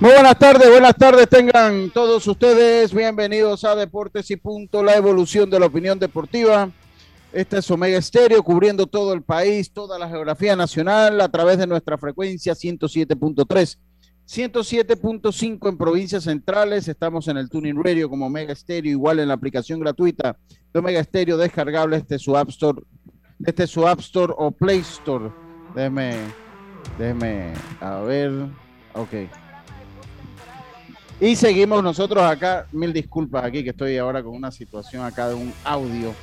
Muy buenas tardes, buenas tardes tengan todos ustedes. Bienvenidos a Deportes y Punto, la evolución de la opinión deportiva. Este es Omega Estéreo, cubriendo todo el país, toda la geografía nacional a través de nuestra frecuencia 107.3, 107.5 en provincias centrales. Estamos en el Tuning Radio como Omega Estéreo, igual en la aplicación gratuita de Omega Estéreo descargable este su App Store, este su App Store o Play Store. Déjeme, déjeme, a ver, ok. Y seguimos nosotros acá, mil disculpas aquí que estoy ahora con una situación acá de un audio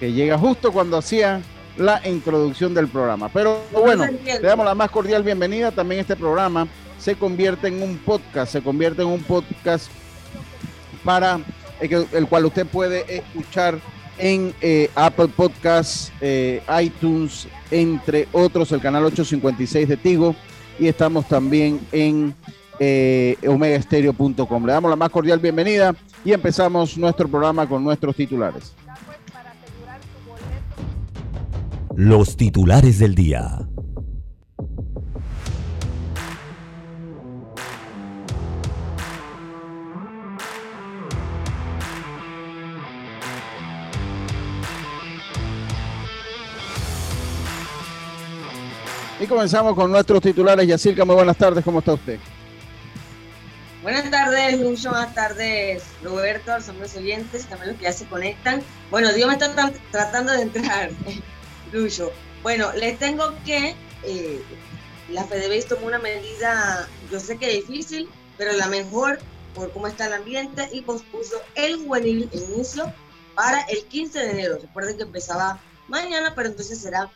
que llega justo cuando hacía la introducción del programa. Pero bueno, le damos la más cordial bienvenida. También este programa se convierte en un podcast, se convierte en un podcast para el, el cual usted puede escuchar en eh, Apple Podcasts, eh, iTunes, entre otros, el canal 856 de Tigo. Y estamos también en eh, omegaestereo.com. Le damos la más cordial bienvenida y empezamos nuestro programa con nuestros titulares. los titulares del día. Y comenzamos con nuestros titulares. Yacirca, muy buenas tardes, ¿cómo está usted? Buenas tardes, Lucho. Buenas tardes, Roberto, a los hombres oyentes, también los que ya se conectan. Bueno, Dios me está tra- tratando de entrar, Lucho. Bueno, les tengo que eh, la FedeBase tomó una medida, yo sé que difícil, pero la mejor por cómo está el ambiente y pospuso el juvenil inicio para el 15 de enero. Recuerden que empezaba mañana, pero entonces será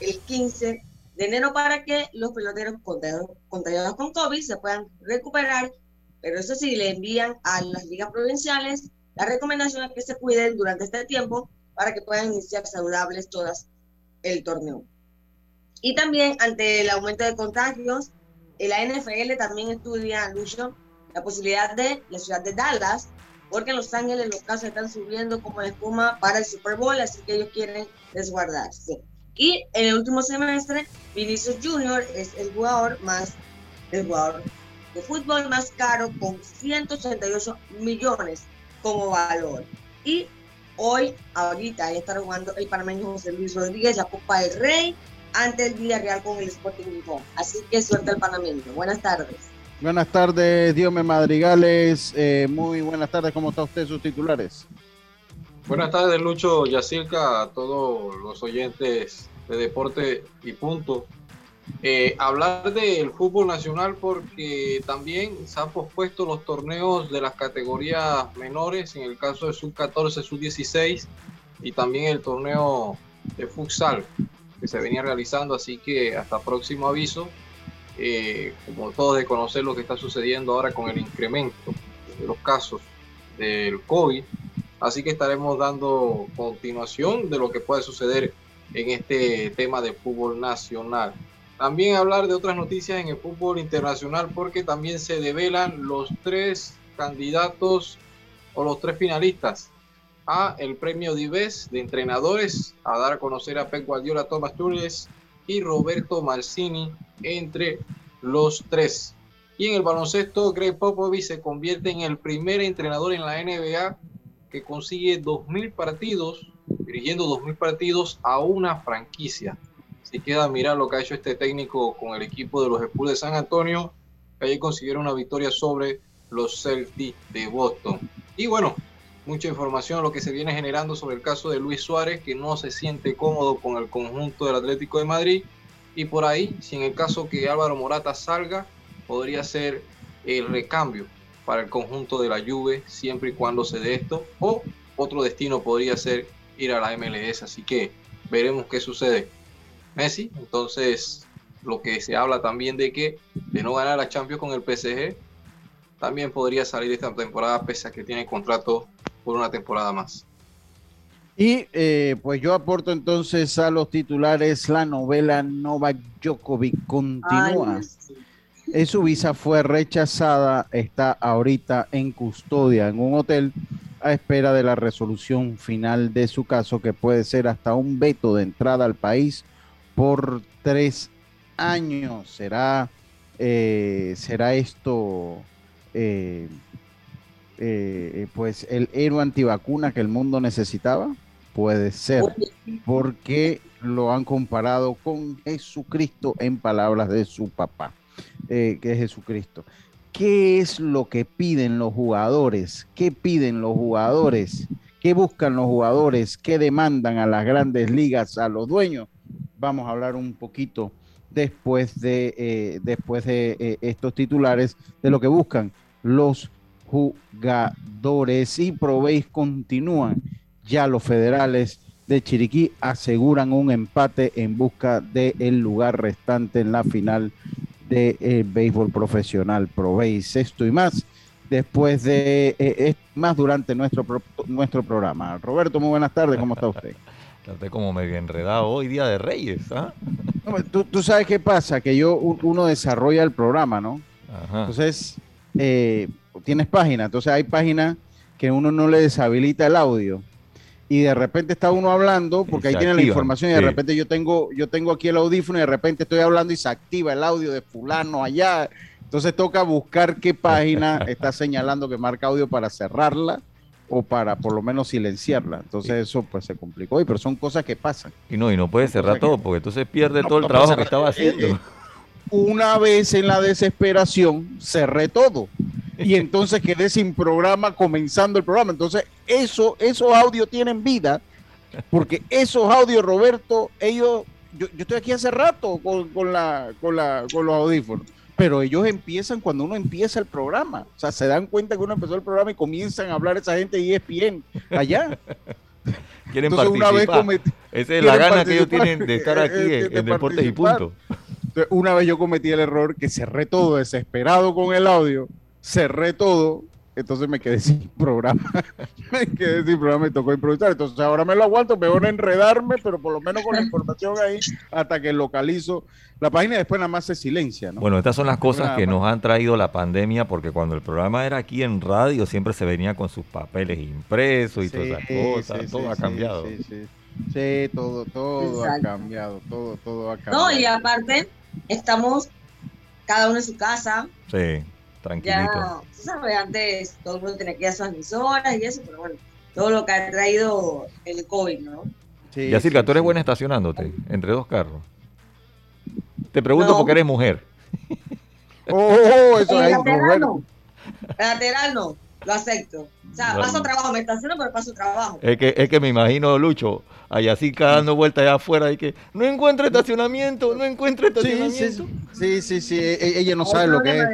el 15 de enero para que los peloteros contagiados con COVID se puedan recuperar pero eso sí, le envían a las ligas provinciales la recomendación es que se cuiden durante este tiempo para que puedan iniciar saludables todas el torneo. Y también ante el aumento de contagios, la NFL también estudia, Lucho, la posibilidad de la ciudad de Dallas, porque en Los Ángeles los casos están subiendo como espuma para el Super Bowl, así que ellos quieren resguardarse. Y en el último semestre, Vinicius Jr. es el jugador más, el jugador de fútbol más caro con 188 millones como valor. Y hoy, ahorita, ya está jugando el panameño José Luis Rodríguez, la Copa del Rey, ante el Villarreal con el Sporting Gijón. Así que suerte al panameño. Buenas tardes. Buenas tardes, Diome Madrigales. Eh, muy buenas tardes, ¿cómo está usted, sus titulares? Buenas tardes, Lucho Yacirca, a todos los oyentes de Deporte y Punto. Eh, hablar del fútbol nacional porque también se han pospuesto los torneos de las categorías menores, en el caso de sub-14, sub-16 y también el torneo de futsal que se venía realizando, así que hasta próximo aviso, eh, como todos de conocer lo que está sucediendo ahora con el incremento de los casos del COVID, así que estaremos dando continuación de lo que puede suceder en este tema de fútbol nacional. También hablar de otras noticias en el fútbol internacional porque también se develan los tres candidatos o los tres finalistas a el premio Dives de entrenadores a dar a conocer a Pep Guardiola, Thomas Tuchel y Roberto Mancini entre los tres. Y en el baloncesto, Greg Popovich se convierte en el primer entrenador en la NBA que consigue 2.000 partidos, dirigiendo 2.000 partidos a una franquicia. Si queda mirar lo que ha hecho este técnico con el equipo de los Spurs de San Antonio, que ayer consiguieron una victoria sobre los Celtics de Boston. Y bueno, mucha información lo que se viene generando sobre el caso de Luis Suárez, que no se siente cómodo con el conjunto del Atlético de Madrid. Y por ahí, si en el caso que Álvaro Morata salga, podría ser el recambio para el conjunto de la Juve, siempre y cuando se dé esto. O otro destino podría ser ir a la MLS. Así que veremos qué sucede. Messi, entonces lo que se habla también de que de no ganar la Champions con el PSG, también podría salir esta temporada pese a que tiene contrato por una temporada más. Y eh, pues yo aporto entonces a los titulares la novela Novak Djokovic continúa. su visa fue rechazada, está ahorita en custodia en un hotel a espera de la resolución final de su caso que puede ser hasta un veto de entrada al país por tres años. ¿Será, eh, será esto eh, eh, pues el héroe antivacuna que el mundo necesitaba? Puede ser, porque lo han comparado con Jesucristo en palabras de su papá, que es Jesucristo. ¿Qué es lo que piden los jugadores? ¿Qué piden los jugadores? ¿Qué buscan los jugadores? ¿Qué demandan a las grandes ligas, a los dueños? Vamos a hablar un poquito después de, eh, después de eh, estos titulares de lo que buscan los jugadores. Y Proveis continúan. Ya los federales de Chiriquí aseguran un empate en busca del lugar restante en la final de eh, béisbol profesional. Proveis esto y más después de más durante nuestro, nuestro programa. Roberto, muy buenas tardes, ¿cómo está usted? Está como medio enredado hoy, Día de Reyes. ¿ah? tú, sabes qué pasa, que yo uno desarrolla el programa, ¿no? Entonces, eh, tienes página, entonces hay páginas que uno no le deshabilita el audio y de repente está uno hablando porque ahí tiene la información y de repente yo tengo yo tengo aquí el audífono y de repente estoy hablando y se activa el audio de fulano allá entonces toca buscar qué página está señalando que marca audio para cerrarla o para por lo menos silenciarla. Entonces eso pues se complicó, y, pero son cosas que pasan. Y no, y no puede cerrar todo, porque entonces pierde todo el trabajo que estaba haciendo. Eh, una vez en la desesperación cerré todo y entonces quedé sin programa comenzando el programa. Entonces eso, esos audios tienen vida, porque esos audios, Roberto, ellos, yo, yo estoy aquí hace rato con, con, la, con, la, con los audífonos pero ellos empiezan cuando uno empieza el programa. O sea, se dan cuenta que uno empezó el programa y comienzan a hablar esa gente de ESPN allá. Quieren participar. Esa es la gana que ellos tienen de estar aquí en, Deportes y Punto. una vez yo cometí el error que cerré todo desesperado con el audio, cerré todo entonces me quedé sin programa. me quedé sin programa y tocó improvisar. Entonces ahora me lo aguanto, mejor enredarme, pero por lo menos con la información ahí hasta que localizo la página y después nada más se silencia. Bueno, estas son las cosas que nos han traído la pandemia, porque cuando el programa era aquí en radio siempre se venía con sus papeles impresos y todas esas cosas. todo ha cambiado. Sí, todo, todo ha cambiado, todo, todo ha cambiado. No, y aparte, estamos cada uno en su casa. Sí tranquilito. Ya, antes todo el mundo tenía que ir a sus emisoras y eso, pero bueno, todo lo que ha traído el COVID, ¿no? Sí, y así, tú eres buena estacionándote entre dos carros. Te pregunto porque eres mujer. oh, eso es lateral no. lateral no, lo acepto. O sea, paso trabajo, me estaciono, pero paso trabajo. Es que, es que me imagino, Lucho, allá así dando vueltas allá afuera y que no encuentra estacionamiento, no encuentra estacionamiento. Sí, sí, sí, e, e, ella no sabe lo que es.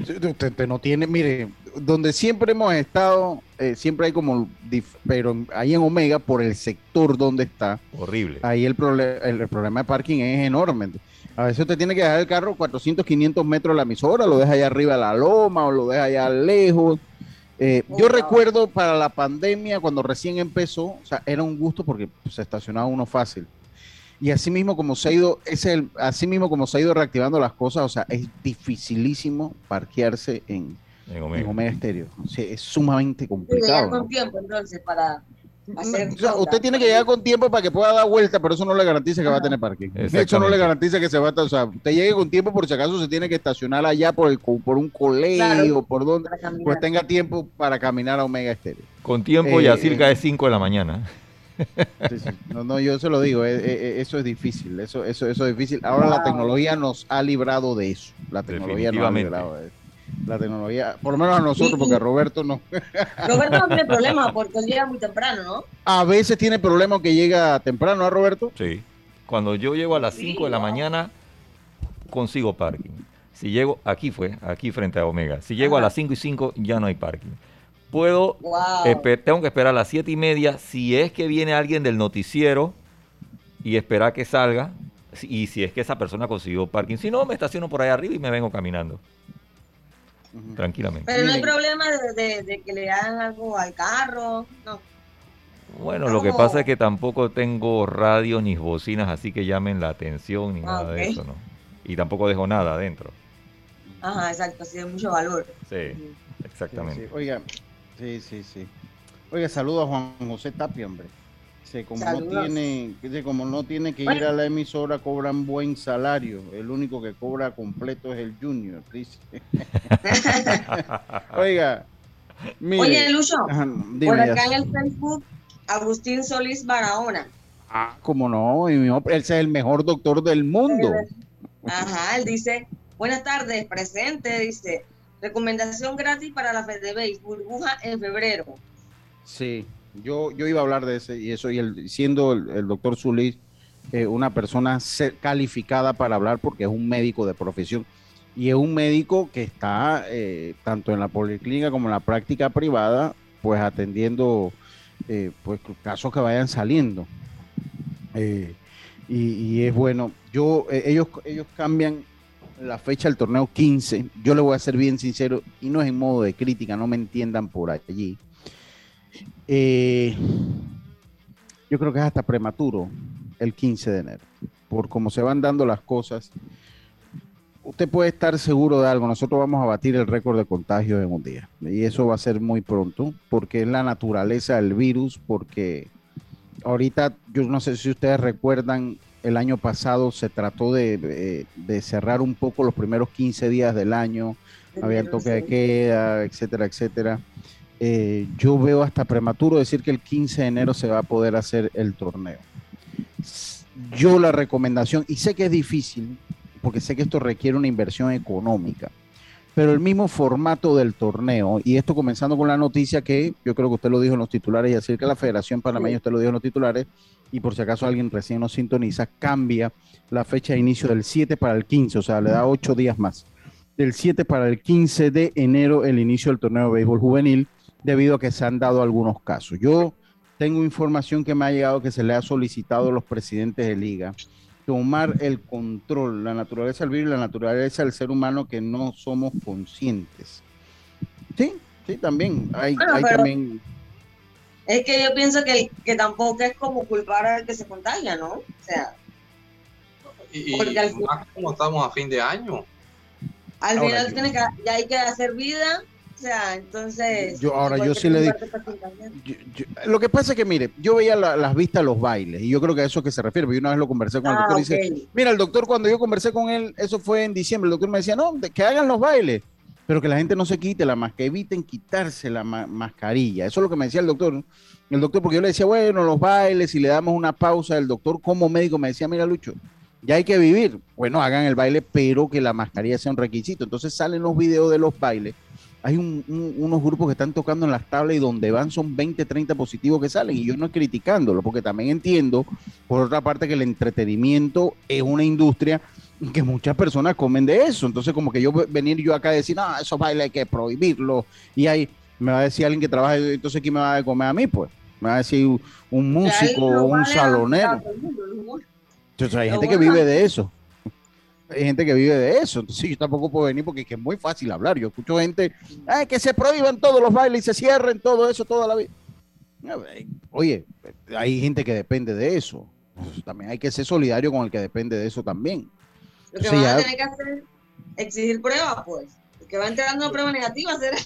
Usted, no tiene, mire, donde siempre hemos estado, eh, siempre hay como, pero ahí en Omega, por el sector donde está. Horrible. Ahí el, el, problema de parking es enorme. A veces usted tiene que dejar el carro 400, 500 metros de la emisora, lo deja allá arriba de la loma o lo deja allá lejos eh, yo recuerdo para la pandemia, cuando recién empezó, o sea, era un gusto porque se estacionaba uno fácil. Y así mismo como se ha ido, es el, así mismo como se ha ido reactivando las cosas, o sea, es dificilísimo parquearse en, en Omega, Estéreo. es sumamente complicado. con tiempo entonces para usted tiene que llegar con tiempo para que pueda dar vuelta, pero eso no le garantiza que va a tener parking. Eso no le garantiza que se va a o sea, usted llegue con tiempo por si acaso se tiene que estacionar allá por el por un colegio, por donde pues tenga tiempo para caminar a Omega Estéreo. Con tiempo y ya cerca de 5 de la mañana. No, no, yo se lo digo, eh, eh, eso es difícil, eso, eso, eso es difícil. Ahora la tecnología nos ha librado de eso. La tecnología nos ha librado de eso. la tecnología, por lo menos a nosotros, porque a Roberto no. Roberto no tiene problema porque él llega muy temprano, ¿no? A veces tiene problema que llega temprano, ¿a Roberto? Sí. Cuando yo llego a las 5 de la mañana, consigo parking. Si llego, aquí fue, aquí frente a Omega. Si llego a las 5 y 5, ya no hay parking. Puedo, tengo que esperar a las 7 y media si es que viene alguien del noticiero y esperar que salga. Y si es que esa persona consiguió parking. Si no, me estaciono por ahí arriba y me vengo caminando tranquilamente. Pero no hay problema de, que le hagan algo al carro, no. Bueno, lo que pasa es que tampoco tengo radio ni bocinas, así que llamen la atención ni ah, nada de eso, ¿no? Y tampoco dejo nada adentro. Ajá, exacto, así de mucho valor. Sí, exactamente. Oiga, sí, sí, sí. Oiga, saludo a Juan José Tapia, hombre como no tiene, como no tiene que ir a la emisora, cobran buen salario. El único que cobra completo es el Junior, dice. Oiga, Oye, Lucho, por acá en el Facebook, Agustín Solís Barahona. Ah, como no, él es el mejor doctor del mundo. Ajá, él dice, buenas tardes, presente, dice, recomendación gratis para la FEDEBEI, burbuja en febrero. Sí, yo, yo iba a hablar de ese y eso, y el, siendo el, doctor Zulis eh, una persona calificada para hablar porque es un médico de profesión y es un médico que está eh, tanto en la policlínica como en la práctica privada, pues atendiendo eh, pues casos que vayan saliendo. Y, es bueno, yo ellos, ellos cambian la fecha del torneo 15. Yo le voy a ser bien sincero y no es en modo de crítica, no me entiendan por allí. Eh, yo creo que es hasta prematuro el 15 de enero, por cómo se van dando las cosas. Usted puede estar seguro de algo, nosotros vamos a batir el récord de contagios en un día y eso va a ser muy pronto porque es la naturaleza del virus, porque ahorita yo no sé si ustedes recuerdan, el año pasado se trató de, de cerrar un poco los primeros 15 días del año, había el toque de queda, etcétera, etcétera. Eh, yo veo hasta prematuro decir que el 15 de enero se va a poder hacer el torneo. Yo la recomendación, y sé que es difícil, porque sé que esto requiere una inversión económica, pero el mismo formato del torneo, y esto comenzando con la noticia que yo creo que usted lo dijo en los titulares, y decir que la Federación Panameña, usted lo dijo en los titulares, y por si acaso alguien recién nos sintoniza, cambia la fecha de inicio del 7 para el 15, o sea, le da 8 días más. Del 7 para el 15 de enero, el inicio del torneo de béisbol juvenil debido a que se han dado algunos casos. Yo tengo información que me ha llegado que se le ha solicitado a los presidentes de liga tomar el control, la naturaleza del virus, la naturaleza del ser humano que no somos conscientes. Sí, sí, también. Hay, también... Es que yo pienso que, que tampoco es como culpar al que se contagia, ¿no? O sea... Y, como estamos a fin de año. Al final tiene que, ya hay que hacer vida sea, entonces... Yo, ahora yo sí le digo... lo que pasa es que, mire, yo veía las vistas de los bailes y yo creo que a eso que se refiere, porque una vez lo conversé con el ah, doctor y dice, mira, el doctor cuando yo conversé con él, eso fue en diciembre, el doctor me decía, no, que hagan los bailes, pero que la gente no se quite la mascarilla, que eviten quitarse la mascarilla. Eso es lo que me decía el doctor. El doctor, porque yo le decía, bueno, los bailes, y le damos una pausa, el doctor como médico me decía, mira, Lucho, ya hay que vivir. Bueno, hagan el baile, pero que la mascarilla sea un requisito. Entonces salen los videos de los bailes hay unos grupos que están tocando en las tablas y donde van son 20, 30 positivos que salen. Y yo no es criticándolo, porque también entiendo, por otra parte, que el entretenimiento es una industria que muchas personas comen de eso. Entonces, como que yo venir yo acá a decir, no, esos bailes hay que prohibirlo. Y ahí me va a decir alguien que trabaja, entonces, ¿quién me va a comer a mí? Pues me va a decir un músico o un salonero. Entonces, hay gente que vive de eso hay gente que vive de eso. Entonces yo tampoco puedo venir porque es, muy fácil hablar. Yo escucho gente que se prohíban todos los bailes y se cierren todo eso toda la vida. Oye, hay gente que depende de eso. También hay que ser solidario con el que depende de eso también. Lo que van a tener que hacer es exigir pruebas, pues. que va entrando una prueba negativa, ¿será?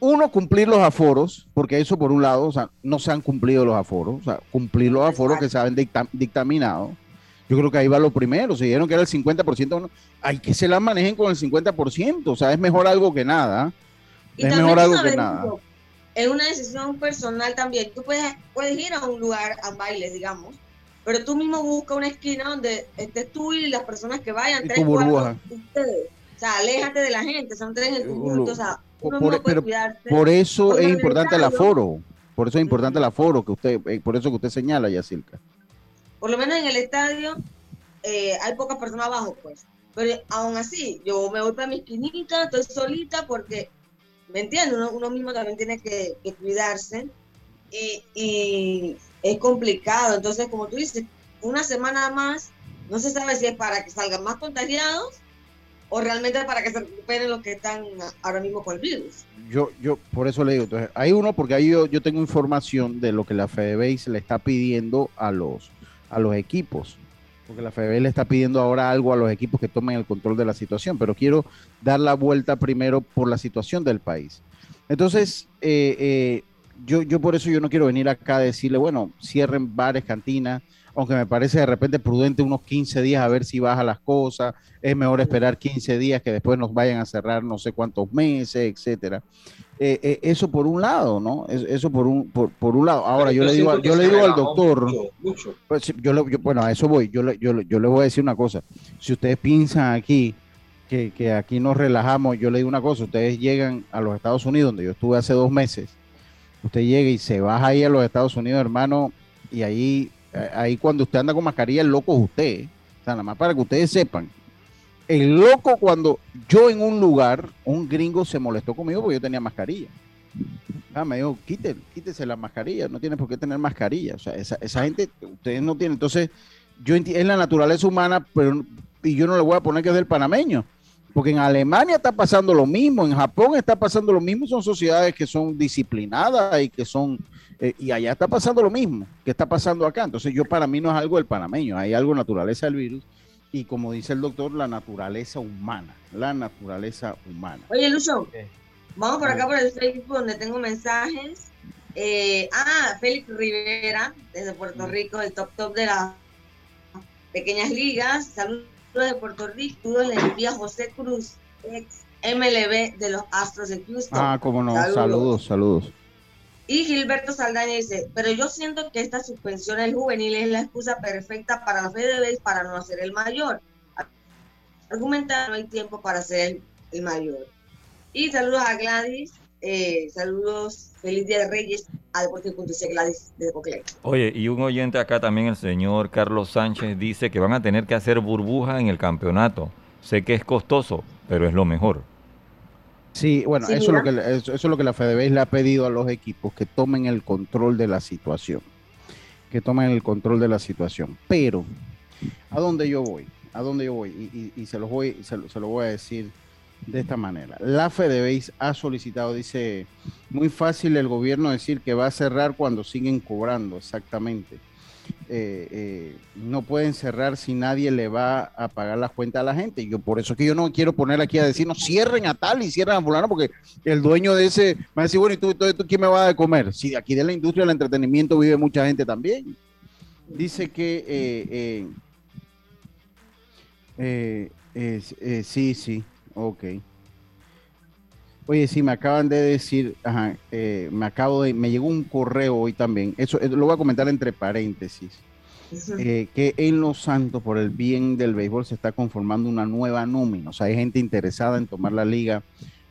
uno, cumplir los aforos, porque eso por un lado, o sea, no se han cumplido los aforos, o sea, cumplir los aforos que se han dictaminado yo creo que ahí va lo primero. Se dijeron que era el 50%. hay que se la manejen con el 50%. O sea, es mejor algo que nada. es mejor algo que nada. Es una decisión personal también. Tú puedes, puedes ir a un lugar a bailes, digamos, pero tú mismo busca una esquina donde estés tú y las personas que vayan, tres, cuatro, ustedes. sea, aléjate de la gente, son tres en el conjunto, o sea, uno por, pero por eso es importante el aforo, por eso es importante el aforo, que usted, eh, por eso que usted señala, Yacilca. Por lo menos en el estadio eh, hay pocas personas abajo, pues. Pero aún así, yo me voy para mi esquinita, estoy solita porque, ¿me entiendes? Uno, mismo también tiene que, cuidarse y, es complicado. Entonces, como tú dices, una semana más, no se sabe si es para que salgan más contagiados o realmente para que se recuperen los que están ahora mismo con el virus. Yo, yo por eso le digo, entonces, hay uno porque ahí yo, yo tengo información de lo que la FedeBase le está pidiendo a los, a los equipos, porque la le está pidiendo ahora algo a los equipos que tomen el control de la situación, pero quiero dar la vuelta primero por la situación del país. Entonces, eh, eh, yo, yo por eso yo no quiero venir acá a decirle, bueno, cierren bares, cantinas, aunque me parece de repente prudente unos 15 días a ver si baja las cosas, es mejor esperar 15 días que después nos vayan a cerrar no sé cuántos meses, etcétera. Eh, eh, eso por un lado, ¿no? Eso por un, por, por un lado. Ahora yo, le digo, yo le digo al doctor, pues, yo, bueno, a eso voy, yo, yo, yo le voy a decir una cosa, si ustedes piensan aquí que, que aquí nos relajamos, yo le digo una cosa, ustedes llegan a los Estados Unidos, donde yo estuve hace dos meses, usted llega y se baja ahí a los Estados Unidos, hermano, y ahí ahí cuando usted anda con mascarilla, el loco es usted. O sea, nada más para que ustedes sepan. El loco cuando yo en un lugar, un gringo se molestó conmigo porque yo tenía mascarilla. Ah, me dijo, quítese, la mascarilla, no tiene por qué tener mascarilla. O sea, esa, esa gente, ustedes no tienen. Entonces, yo es la naturaleza humana, pero y yo no le voy a poner que es del panameño. Porque en Alemania está pasando lo mismo, en Japón está pasando lo mismo, son sociedades que son disciplinadas y que son, eh, y allá está pasando lo mismo que está pasando acá. Entonces yo para mí no es algo del panameño, hay algo naturaleza del virus y como dice el doctor, la naturaleza humana, la naturaleza humana. Oye, Lucho, vamos por acá por el Facebook donde tengo mensajes. Eh, ah, Félix Rivera, desde Puerto mm. Rico, el top top de las pequeñas ligas. Saludos de Puerto Rico, le envía José Cruz, ex MLB de los Astros de Houston. Ah, cómo no, saludos, saludos. Y Gilberto Saldaña dice, pero yo siento que esta suspensión del juvenil es la excusa perfecta para la FedeBase para no hacer el mayor. Argumentar no hay tiempo para hacer el mayor. Y saludos a Gladys, eh, saludos, feliz día de Reyes a Deportes.c Gladys de Cocle. Oye, y un oyente acá también, el señor Carlos Sánchez, dice que van a tener que hacer burbuja en el campeonato. Sé que es costoso, pero es lo mejor. Sí, bueno, eso, es lo que, eso, es lo que la FedeBase le ha pedido a los equipos, que tomen el control de la situación. Que tomen el control de la situación. Pero, ¿a dónde yo voy? ¿A dónde yo voy? Y, se, los voy se, se lo voy a decir de esta manera. La FedeBase ha solicitado, dice, muy fácil el gobierno decir que va a cerrar cuando siguen cobrando, exactamente. Eh, eh, no pueden cerrar si nadie le va a pagar las cuentas a la gente. Yo por eso que yo no quiero poner aquí a decir, no cierren a tal y cierren a fulano, porque el dueño de ese va a decir, bueno, ¿y tú, tú, quién me va a comer? Si aquí de la industria del entretenimiento vive mucha gente también. Dice que eh, sí, sí, Ok. Oye, sí, me acaban de decir, ajá, eh, me acabo de, me llegó un correo hoy también, eso eh, lo voy a comentar entre paréntesis, eh, que en Los Santos, por el bien del béisbol, se está conformando una nueva nómina, o sea, hay gente interesada en tomar la liga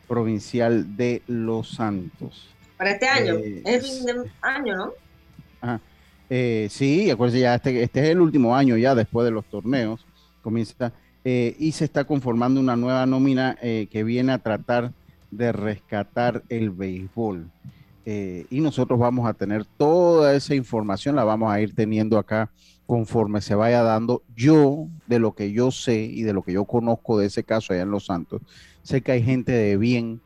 provincial de Los Santos. Para este año, es fin de año, ¿no? Ajá. sí, acuérdense ya, este, este es el último año ya después de los torneos, comienza eh, y se está conformando una nueva nómina eh, que viene a tratar de rescatar el béisbol. Eh, y nosotros vamos a tener toda esa información, la vamos a ir teniendo acá conforme se vaya dando. Yo, de lo que yo sé y de lo que yo conozco de ese caso allá en Los Santos, sé que hay gente de bien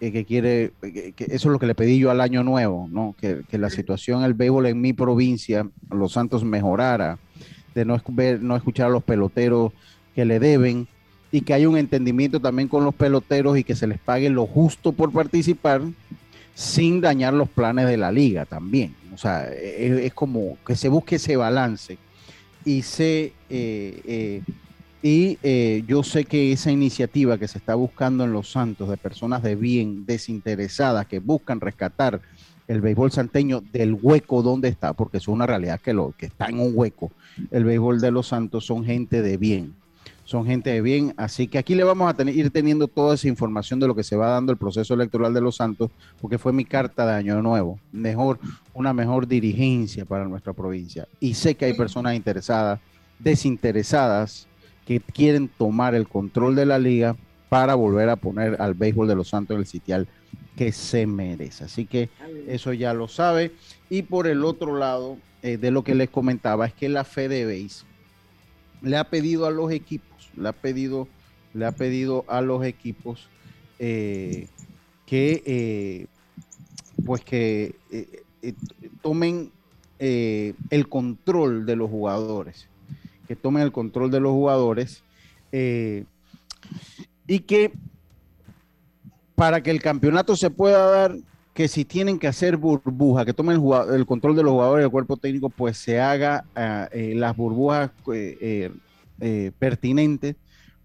que quiere, que, eso es lo que le pedí yo al año nuevo, ¿no? Que, que la situación del béisbol en mi provincia, Los Santos, mejorara, de no, ver, no escuchar a los peloteros que le deben y que hay un entendimiento también con los peloteros y que se les pague lo justo por participar sin dañar los planes de la liga también. O sea, es, como que se busque ese balance y se eh, eh, y eh, yo sé que esa iniciativa que se está buscando en Los Santos de personas de bien, desinteresadas, que buscan rescatar el béisbol santeño del hueco donde está, porque es una realidad que lo que está en un hueco, el béisbol de Los Santos son gente de bien son gente de bien, así que aquí le vamos a ir teniendo toda esa información de lo que se va dando el proceso electoral de Los Santos, porque fue mi carta de año nuevo, mejor, una mejor dirigencia para nuestra provincia. Y sé que hay personas interesadas, desinteresadas, que quieren tomar el control de la liga para volver a poner al béisbol de Los Santos en el sitial que se merece. Así que eso ya lo sabe. Y por el otro lado, eh, de lo que les comentaba, es que la FedeBase le ha pedido a los equipos, le ha pedido, le ha pedido a los equipos eh, que eh, pues que tomen el control de los jugadores, que tomen el control de los jugadores y que para que el campeonato se pueda dar, que si tienen que hacer burbuja, que tomen el, control de los jugadores del cuerpo técnico, pues se haga ah, eh, las burbujas eh, eh, pertinentes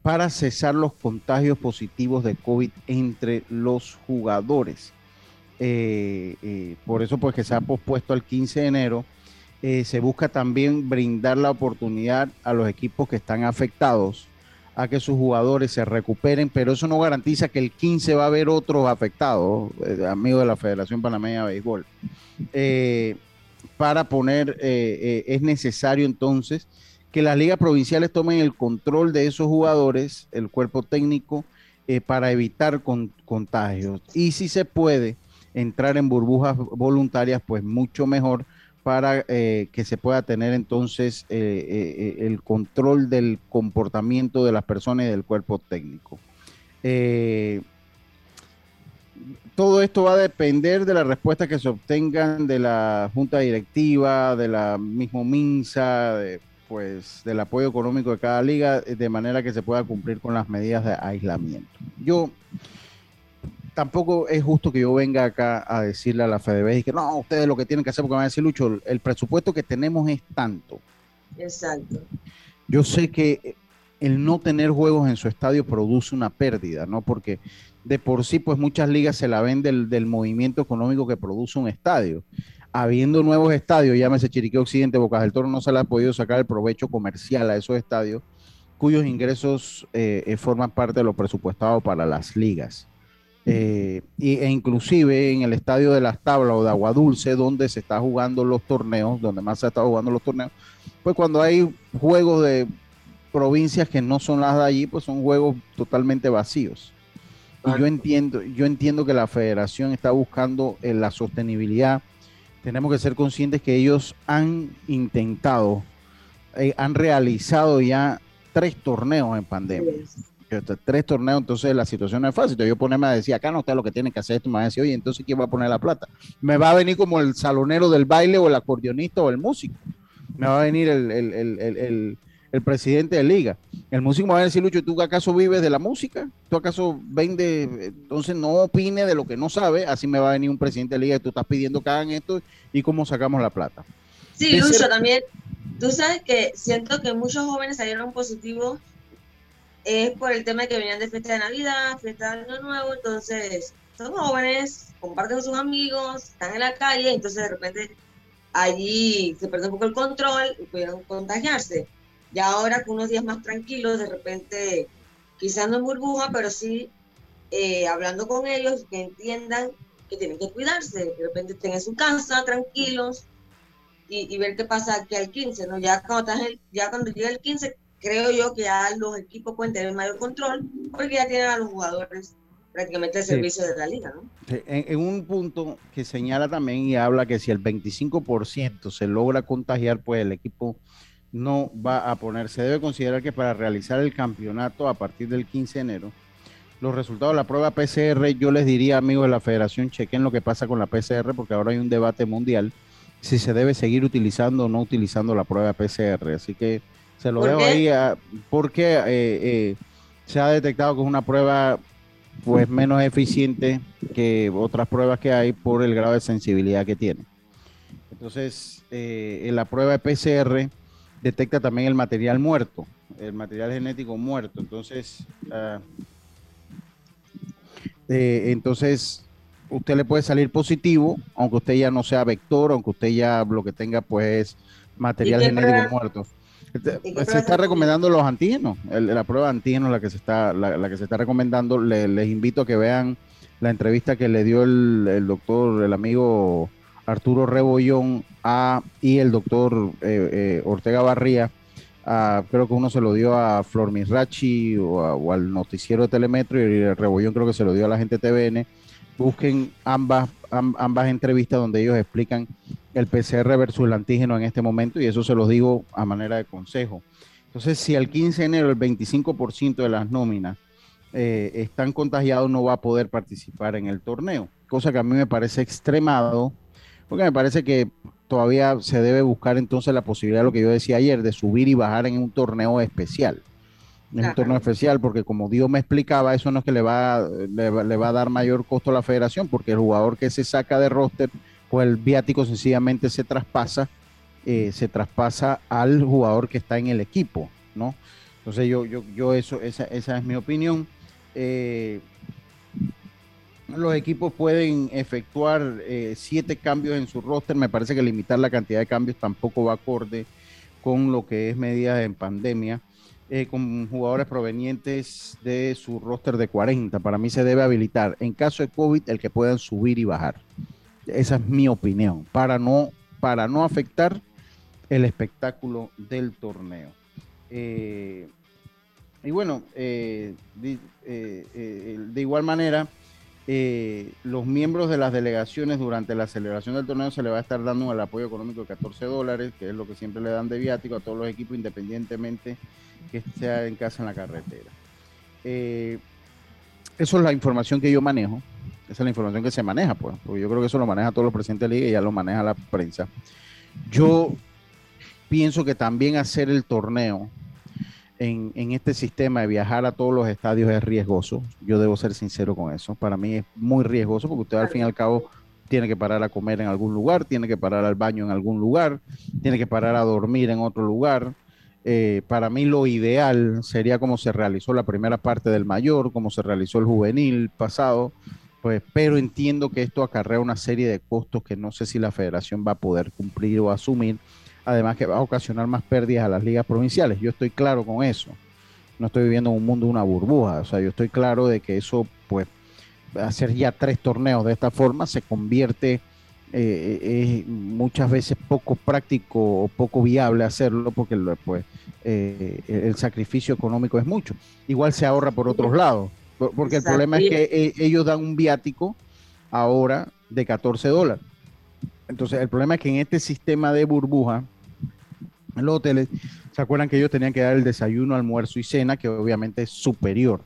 para cesar los contagios positivos de COVID entre los jugadores. por eso, pues que se ha pospuesto al 15 de enero. se busca también brindar la oportunidad a los equipos que están afectados a que sus jugadores se recuperen, pero eso no garantiza que el 15 va a haber otros afectados, eh, amigos de la Federación Panameña de Béisbol. Eh, para poner, eh, es necesario entonces que las ligas provinciales tomen el control de esos jugadores, el cuerpo técnico, para evitar contagios. Y si se puede entrar en burbujas voluntarias, pues mucho mejor para eh, que se pueda tener entonces eh, eh, el control del comportamiento de las personas y del cuerpo técnico. todo esto va a depender de la respuesta que se obtengan de la junta directiva, de la misma MINSA, pues del apoyo económico de cada liga, de manera que se pueda cumplir con las medidas de aislamiento. Yo tampoco es justo que yo venga acá a decirle a la FedeBase que no, ustedes lo que tienen que hacer, porque me van a decir, Lucho, el presupuesto que tenemos es tanto. Exacto. Yo sé que el no tener juegos en su estadio produce una pérdida, ¿no? Porque de por sí, pues muchas ligas se la ven del, del movimiento económico que produce un estadio. Habiendo nuevos estadios, llámese Chiriquí Occidente, Bocas del Toro, no se le ha podido sacar el provecho comercial a esos estadios cuyos ingresos eh, eh, forman parte de lo presupuestado para las ligas. Eh, e inclusive en el estadio de las tablas o de Agua Dulce, donde se está jugando los torneos, donde más se está jugando los torneos, pues cuando hay juegos de provincias que no son las de allí, pues son juegos totalmente vacíos. Y yo entiendo, yo entiendo que la federación está buscando eh, la sostenibilidad. Tenemos que ser conscientes que ellos han intentado, eh, han realizado ya tres torneos en pandemia tres torneos, entonces la situación no es fácil. Entonces yo ponerme a decir, acá no está lo que tiene que hacer esto, me va a decir, oye, entonces ¿quién va a poner la plata? Me va a venir como el salonero del baile o el acordeonista o el músico. Me va a venir el, presidente de liga. El músico me va a decir, Lucho, ¿tú acaso vives de la música? ¿Tú acaso vendes? Entonces no opine de lo que no sabe. Así me va a venir un presidente de liga y tú estás pidiendo que hagan esto y cómo sacamos la plata. Sí, Lucho, también. Tú sabes que siento que muchos jóvenes salieron positivos es por el tema de que venían de fiesta de Navidad, fiesta de Año Nuevo, entonces son jóvenes, comparten con sus amigos, están en la calle, entonces de repente allí se pierde un poco el control y pudieron contagiarse. Ya ahora con unos días más tranquilos, de repente, quizás no en burbuja, pero sí eh, hablando con ellos, que entiendan que tienen que cuidarse, de repente estén en su casa tranquilos y, ver qué pasa aquí al 15, ¿no? Ya cuando, ya cuando llega el 15 creo yo que ya los equipos pueden tener mayor control porque ya tienen a los jugadores prácticamente el servicio de la liga, ¿no? En, un punto que señala también y habla que si el 25% se logra contagiar, pues el equipo no va a poner. Se debe considerar que para realizar el campeonato a partir del 15 de enero, los resultados de la prueba PCR, yo les diría, amigos de la federación, chequen lo que pasa con la PCR, porque ahora hay un debate mundial si se debe seguir utilizando o no utilizando la prueba PCR. Así que se lo veo ahí ah, porque eh, eh, se ha detectado que es una prueba pues menos eficiente que otras pruebas que hay por el grado de sensibilidad que tiene. Entonces, eh, en la prueba de PCR detecta también el material muerto, el material genético muerto. Entonces, ah, entonces usted le puede salir positivo, aunque usted ya no sea vector, aunque usted ya lo que tenga pues material genético muerto. Se está recomendando los antígenos, la prueba de antígenos la que se está, la, que se está recomendando. les invito a que vean la entrevista que le dio el, doctor, el amigo Arturo Rebollón a, y el doctor eh, eh, Ortega Barría. creo que uno se lo dio a Flor Misrachi o, al noticiero de Telemetro y el Rebollón creo que se lo dio a la gente TVN. Busquen ambas, ambas entrevistas donde ellos explican el PCR versus el antígeno en este momento y eso se los digo a manera de consejo. Entonces, si al 15 de enero el 25% de las nóminas eh, están contagiados, no va a poder participar en el torneo, cosa que a mí me parece extremado, porque me parece que todavía se debe buscar entonces la posibilidad de lo que yo decía ayer, de subir y bajar en un torneo especial. En un torneo especial, porque como Dios me explicaba, eso no es que le va, le, va a dar mayor costo a la federación, porque el jugador que se saca de roster pues el viático sencillamente se traspasa, eh, se traspasa al jugador que está en el equipo, ¿no? Entonces yo, yo, yo eso, esa, esa es mi opinión. Eh, los equipos pueden efectuar eh, siete cambios en su roster. Me parece que limitar la cantidad de cambios tampoco va acorde con lo que es medidas en pandemia. con jugadores provenientes de su roster de 40. Para mí se debe habilitar en caso de COVID el que puedan subir y bajar. Esa es mi opinión, para no, para no afectar el espectáculo del torneo. Eh, y bueno, eh, eh, de, igual manera, los miembros de las delegaciones durante la celebración del torneo se le va a estar dando el apoyo económico de 14 dólares, que es lo que siempre le dan de viático a todos los equipos, independientemente que sea en casa en la carretera. eso es la información que yo manejo. Esa es la información que se maneja, pues, porque yo creo que eso lo maneja todos los presidentes de liga y ya lo maneja la prensa. Yo pienso que también hacer el torneo en, este sistema de viajar a todos los estadios es riesgoso. Yo debo ser sincero con eso. Para mí es muy riesgoso porque usted al fin y al cabo tiene que parar a comer en algún lugar, tiene que parar al baño en algún lugar, tiene que parar a dormir en otro lugar. Eh, para mí lo ideal sería como se realizó la primera parte del mayor, como se realizó el juvenil pasado, pues, pero entiendo que esto acarrea una serie de costos que no sé si la federación va a poder cumplir o asumir, además que va a ocasionar más pérdidas a las ligas provinciales. Yo estoy claro con eso. No estoy viviendo en un mundo de una burbuja, o sea, yo estoy claro de que eso, pues, hacer ya tres torneos de esta forma se convierte eh, muchas veces poco práctico o poco viable hacerlo porque pues, eh, el sacrificio económico es mucho. Igual se ahorra por otros lados. Porque el problema es que eh, ellos dan un viático ahora de 14 dólares. Entonces, el problema es que en este sistema de burbuja, en los hoteles, ¿se acuerdan que ellos tenían que dar el desayuno, almuerzo y cena, que obviamente es superior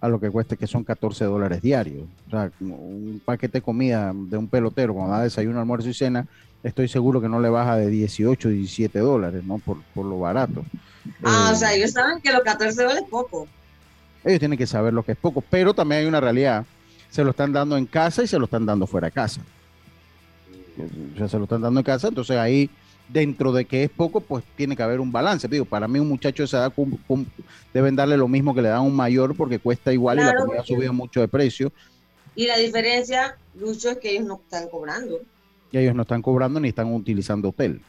a lo que cuesta, que son 14 dólares diarios? O sea, un paquete de comida de un pelotero, cuando da desayuno, almuerzo y cena, estoy seguro que no le baja de 18, 17 dólares, ¿no? Por, lo barato. Ah, o sea, ellos saben que los 14 dólares es poco. Ellos tienen que saber lo que es poco, pero también hay una realidad. Se lo están dando en casa y se lo están dando fuera de casa. O sea, se lo están dando en casa, entonces ahí dentro de que es poco, pues tiene que haber un balance. Digo, para mí un muchacho de esa edad deben darle lo mismo que le dan a un mayor porque cuesta igual y la comida ha subido mucho de precio. Y la diferencia, Lucho, es que ellos no están cobrando. Y ellos no están cobrando ni están utilizando hotel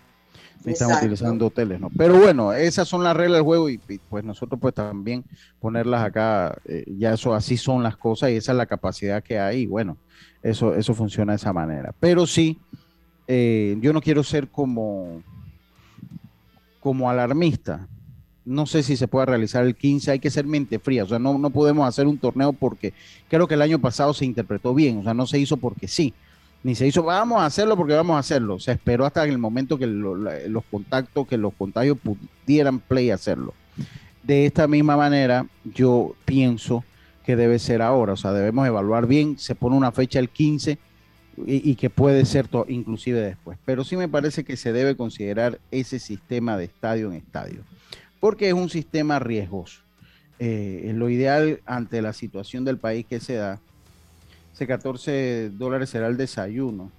están utilizando hoteles, ¿no? Pero bueno, esas son las reglas del juego y, pues nosotros pues también ponerlas acá, eh, ya eso así son las cosas y esa es la capacidad que hay, bueno, eso, eso funciona de esa manera. Pero sí, eh, yo no quiero ser como, como alarmista. No sé si se puede realizar el 15, hay que ser mente fría, o sea, no, no podemos hacer un torneo porque creo que el año pasado se interpretó bien, o sea, no se hizo porque sí ni se hizo, vamos a hacerlo porque vamos a hacerlo. Se esperó hasta el momento que los contactos, que los contagios pudieran play hacerlo. De esta misma manera, yo pienso que debe ser ahora. O sea, debemos evaluar bien. Se pone una fecha el 15 y, que puede ser inclusive después. Pero sí me parece que se debe considerar ese sistema de estadio en estadio. Porque es un sistema riesgoso. Eh, lo ideal ante la situación del país que se da ese 14 dólares será el desayuno.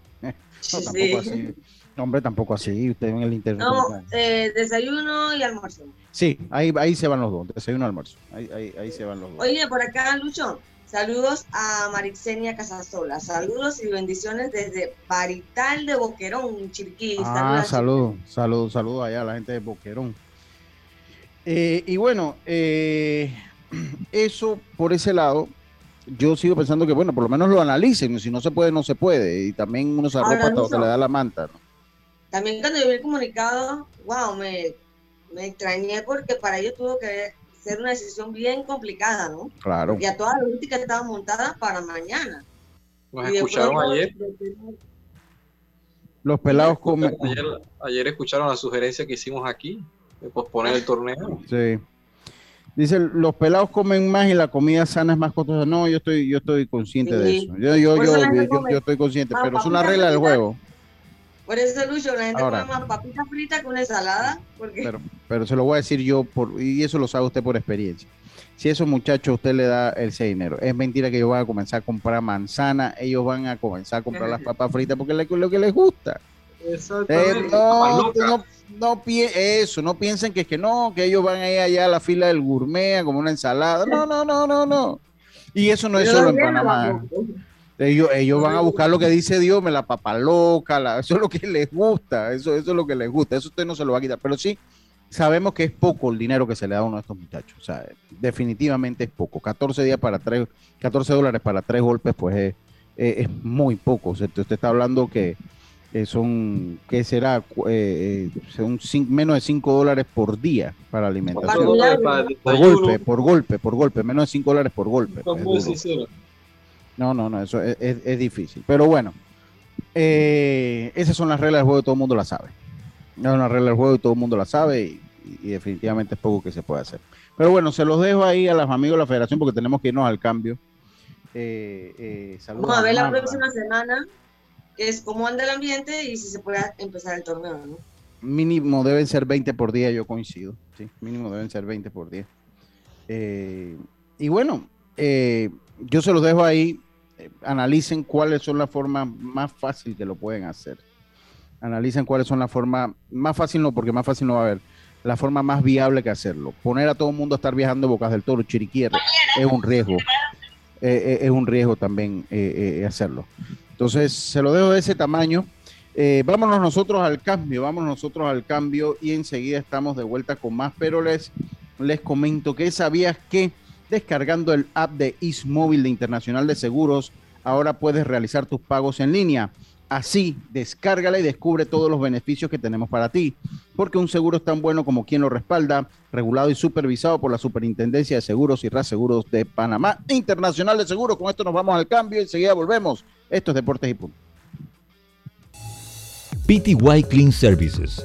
No, tampoco así. hombre, tampoco así. Usted en el internet. No, eh, desayuno y almuerzo. Sí, ahí, ahí se van los dos. Desayuno y almuerzo. Ahí, ahí, ahí se van los dos. Oye, por acá, Lucho. Saludos a Marixenia Casasola. Saludos y bendiciones desde Parital de Boquerón, Chiriquí. Ah, saludos, saludos, saludos allá a la gente de Boquerón. Eh, y bueno, eh, eso por ese lado, yo sigo pensando que, bueno, por lo menos lo analicen. Si no se puede, no se puede. Y también uno se arropa hasta donde le da la manta. También cuando yo vi el comunicado, wow, me, me extrañé porque para ello tuvo que ser una decisión bien complicada, ¿no? Claro. Y a toda la política estaba montada para mañana. Nos escucharon ayer. Los pelados comen. Ayer, escucharon la sugerencia que hicimos aquí de posponer el torneo. Sí. Dice, los pelados comen más y la comida sana es más costosa. No, yo estoy, yo estoy consciente de eso. Yo, yo, yo, yo, estoy consciente, pero es una regla del juego. Por eso, Lucho, la gente come más papita frita que una ensalada. Porque... Pero, pero se lo voy a decir yo, por, y eso lo sabe usted por experiencia. Si a esos muchachos usted le da el 6 dinero, es mentira que ellos van a comenzar a comprar manzana, ellos van a comenzar a comprar las papas fritas porque es lo que les gusta. Eh, no, no, no, eso, no piensen que es que no, que ellos van a ir allá a la fila del gourmet a como una ensalada. No, no, no, no, no. Y eso no es solo en Panamá. Ellos, ellos van a buscar lo que dice Dios, me la papa loca, eso es lo que les gusta, eso, eso es lo que les gusta, eso usted no se lo va a quitar. Pero sí, sabemos que es poco el dinero que se le da a uno de estos muchachos. O sea, definitivamente es poco. 14 días para tres, 14 dólares para tres golpes, pues es, muy poco. O sea, usted está hablando que son, ¿qué será? Eh, son menos de 5 dólares por día para alimentación. Por golpe, por golpe, por golpe, menos de 5 dólares por golpe. No, no, no, eso es, difícil. Pero bueno, eh, esas son las reglas del juego, todo el mundo la sabe. Es una regla del juego y todo el mundo la sabe y, definitivamente es poco que se puede hacer. Pero bueno, se los dejo ahí a los amigos de la federación porque tenemos que irnos al cambio. Eh, eh, Vamos a ver la próxima semana que es cómo anda el ambiente y si se puede empezar el torneo, ¿no? Mínimo deben ser 20 por día, yo coincido. Sí, mínimo deben ser 20 por día. y bueno, yo se los dejo ahí eh, analicen cuáles son las formas más fáciles que lo pueden hacer. Analicen cuáles son las formas, más fácil no, porque más fácil no va a haber, la forma más viable que hacerlo. Poner a todo el mundo a estar viajando Bocas del Toro, Chiriquierre, es un riesgo. Eh, eh, es un riesgo también hacerlo. Entonces, se lo dejo de ese tamaño. vámonos nosotros al cambio, vámonos nosotros al cambio y enseguida estamos de vuelta con más, pero les, les comento que sabías que Descargando el app de Ismóvil de Internacional de Seguros, ahora puedes realizar tus pagos en línea. Así, descárgala y descubre todos los beneficios que tenemos para ti, porque un seguro es tan bueno como quien lo respalda, regulado y supervisado por la Superintendencia de Seguros y Reaseguros de Panamá. Internacional de Seguros, con esto nos vamos al cambio y enseguida volvemos. Esto es Deportes y Punto. PTY Clean Services,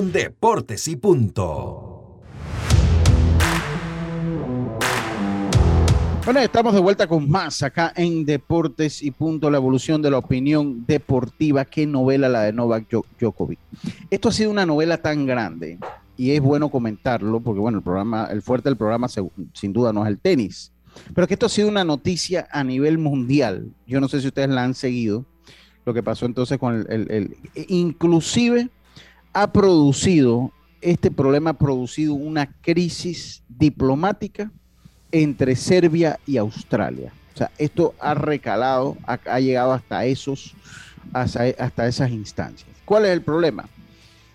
Deportes y Punto. Bueno, estamos de vuelta con más acá en Deportes y Punto, la evolución de la opinión deportiva. Qué novela la de Novak Djokovic. Esto ha sido una novela tan grande y es bueno comentarlo porque, bueno, el programa, el fuerte del programa sin duda no es el tenis, pero que esto ha sido una noticia a nivel mundial. Yo no sé si ustedes la han seguido, lo que pasó entonces con el, el inclusive ha producido, este problema ha producido una crisis diplomática entre Serbia y Australia. O sea, esto ha recalado, ha, llegado hasta esos, hasta, esas instancias. ¿Cuál es el problema?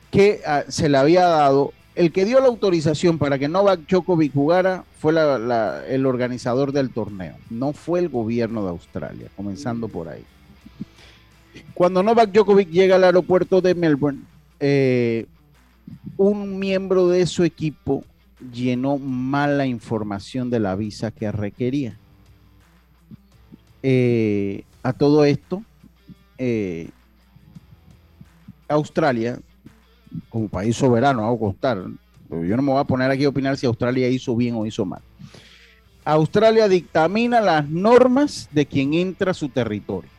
Que ah, se le había dado, el que dio la autorización para que Novak Djokovic jugara fue el organizador del torneo, no fue el gobierno de Australia, comenzando por ahí. Cuando Novak Djokovic llega al aeropuerto de Melbourne, eh, un miembro de su equipo llenó mal la información de la visa que requería. Eh, a todo esto, eh, Australia, como país soberano, hago constar, yo no me voy a poner aquí a opinar si Australia hizo bien o hizo mal. Australia dictamina las normas de quien entra a su territorio.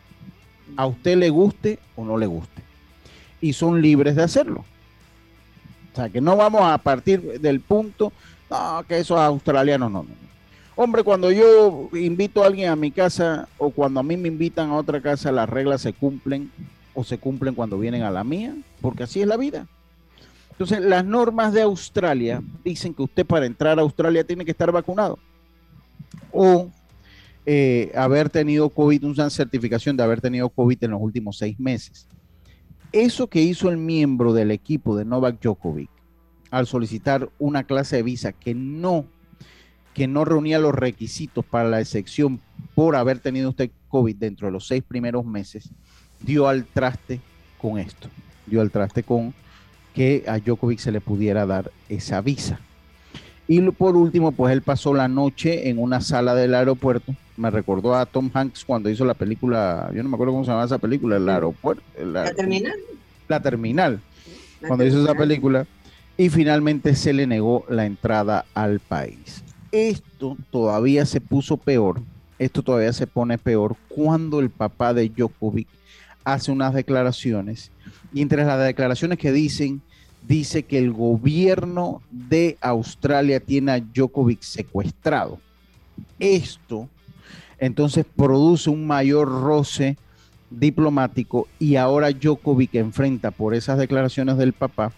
A usted le guste o no le guste. Y son libres de hacerlo. O sea, que no vamos a partir del punto, no, que eso es australiano, no, no. Hombre, cuando yo invito a alguien a mi casa o cuando a mí me invitan a otra casa, las reglas se cumplen o se cumplen cuando vienen a la mía, porque así es la vida. Entonces, las normas de Australia dicen que usted para entrar a Australia tiene que estar vacunado o eh, haber tenido COVID, una certificación de haber tenido COVID en los últimos seis meses eso que hizo el miembro del equipo de Novak Djokovic al solicitar una clase de visa que no, que no reunía los requisitos para la excepción por haber tenido usted COVID dentro de los seis primeros meses, dio al traste con esto, dio al traste con que a Djokovic se le pudiera dar esa visa. Y por último, pues él pasó la noche en una sala del aeropuerto. Me recordó a Tom Hanks cuando hizo la película, yo no me acuerdo cómo se llama esa película, el aeropuerto. la terminal. La terminal. cuando hizo esa película. Y finalmente se le negó la entrada al país. Esto todavía se puso peor. Esto todavía se pone peor cuando el papá de Djokovic hace unas declaraciones. Y entre las declaraciones que dicen dice que el gobierno de Australia tiene a Djokovic secuestrado. Esto entonces produce un mayor roce diplomático y ahora Djokovic enfrenta por esas declaraciones del papá,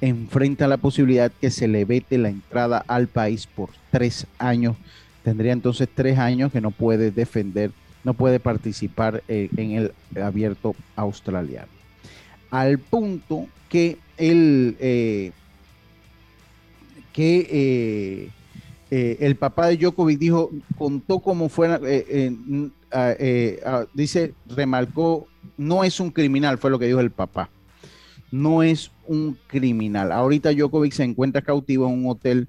enfrenta la posibilidad que se le vete la entrada al país por tres años. Tendría entonces tres años que no puede defender, no puede participar eh, en el abierto australiano. Al punto que el, eh, que eh, eh, el papá de Djokovic dijo, contó cómo fuera, dice, remarcó, no es un criminal, fue lo que dijo el papá. No es un criminal. Ahorita Djokovic se encuentra cautivo en un hotel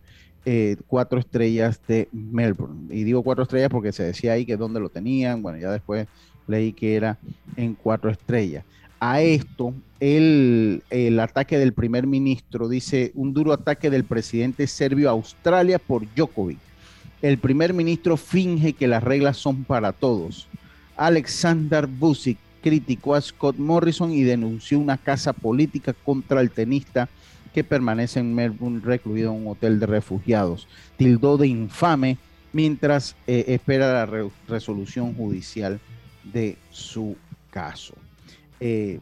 cuatro estrellas de Melbourne. Y digo cuatro estrellas porque se decía ahí que dónde lo tenían. Bueno, ya después leí que era en cuatro estrellas a esto el, el, ataque del primer ministro, dice un duro ataque del presidente serbio a Australia por Djokovic. El primer ministro finge que las reglas son para todos. Alexander Vucic criticó a Scott Morrison y denunció una casa política contra el tenista que permanece en Melbourne recluido en un hotel de refugiados. Tildó de infame mientras eh, espera la resolución judicial de su caso. Eh,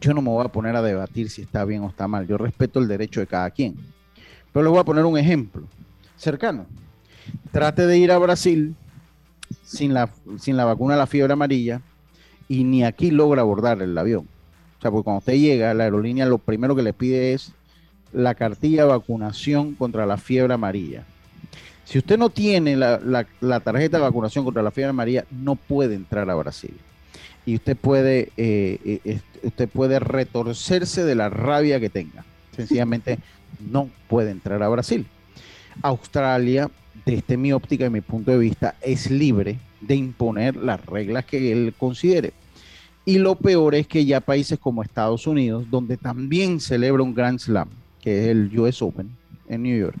yo no me voy a poner a debatir si está bien o está mal. Yo respeto el derecho de cada quien. Pero les voy a poner un ejemplo cercano. Trate de ir a Brasil sin la, vacuna de la fiebre amarilla y ni aquí logra abordar el avión. O sea, porque cuando usted llega, la aerolínea lo primero que le pide es la cartilla de vacunación contra la fiebre amarilla. Si usted no tiene la tarjeta de vacunación contra la fiebre amarilla, no puede entrar a Brasil y usted puede, eh, eh, usted puede retorcerse de la rabia que tenga. Sencillamente no puede entrar a Brasil. Australia, desde mi óptica y mi punto de vista, es libre de imponer las reglas que él considere. Y lo peor es que ya países como Estados Unidos, donde también celebra un Grand Slam, que es el US Open en New York,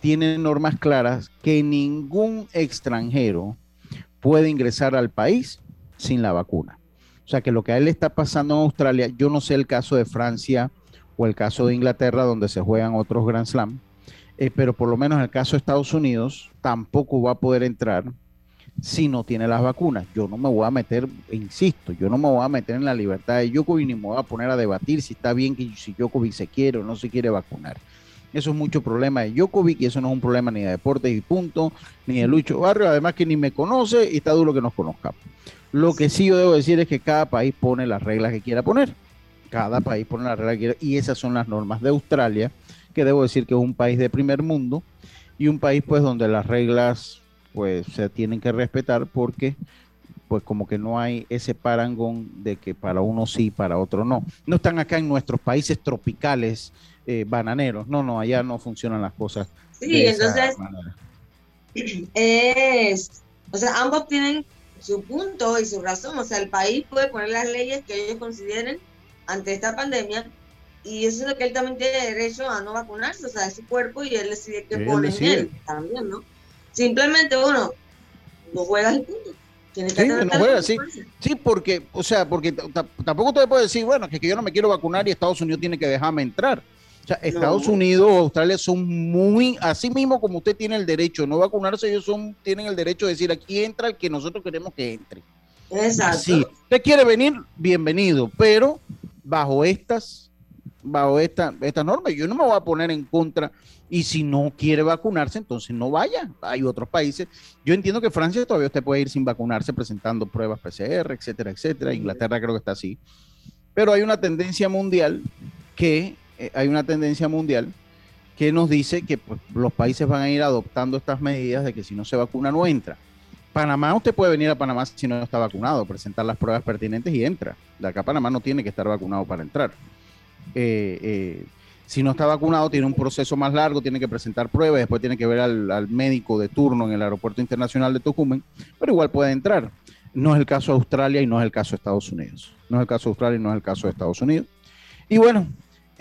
tienen normas claras que ningún extranjero puede ingresar al país sin la vacuna. O sea que lo que a él está pasando en Australia, yo no sé el caso de Francia o el caso de Inglaterra, donde se juegan otros Grand Slam, eh, pero por lo menos en el caso de Estados Unidos, tampoco va a poder entrar si no tiene las vacunas. Yo no me voy a meter, insisto, yo no me voy a meter en la libertad de Djokovic ni me voy a poner a debatir si está bien que si Djokovic se quiere o no se quiere vacunar. Eso es mucho problema de Djokovic y eso no es un problema ni de deportes y punto, ni de Lucho Barrio, además que ni me conoce y está duro que nos conozca. Lo que sí yo debo decir es que cada país pone las reglas que quiera poner. Cada país pone las reglas que quiera y esas son las normas de Australia, que debo decir que es un país de primer mundo y un país pues donde las reglas pues se tienen que respetar porque pues como que no hay ese parangón de que para uno sí, para otro no. No están acá en nuestros países tropicales eh, bananeros, no, no, allá no funcionan las cosas. Sí, entonces es, o sea, ambos tienen su punto y su razón, o sea, el país puede poner las leyes que ellos consideren ante esta pandemia y eso es lo que él también tiene derecho a no vacunarse, o sea, es su cuerpo y él decide qué pone en él también, ¿no? Simplemente uno no juegas el punto. Sí, no sí, porque, o sea, porque tampoco usted puede decir, bueno, que, que yo no me quiero vacunar y Estados Unidos tiene que dejarme entrar. O sea, Estados Unidos o Australia son muy, así mismo como usted tiene el derecho de no vacunarse, ellos son, tienen el derecho de decir aquí entra el que nosotros queremos que entre. Exacto. Sí, usted quiere venir, bienvenido, pero bajo estas, bajo esta, esta norma, yo no me voy a poner en contra y si no quiere vacunarse, entonces no vaya. Hay otros países. Yo entiendo que Francia todavía usted puede ir sin vacunarse presentando pruebas PCR, etcétera, etcétera. Inglaterra creo que está así. Pero hay una tendencia mundial que hay una tendencia mundial que nos dice que pues, los países van a ir adoptando estas medidas de que si no se vacuna no entra. Panamá, usted puede venir a Panamá si no está vacunado, presentar las pruebas pertinentes y entra. De acá Panamá no tiene que estar vacunado para entrar. Eh, eh, si no está vacunado, tiene un proceso más largo, tiene que presentar pruebas, después tiene que ver al, médico de turno en el Aeropuerto Internacional de Tocumen, pero igual puede entrar. No es el caso de Australia y no es el caso de Estados Unidos. No es el caso de Australia y no es el caso de Estados Unidos. Y bueno,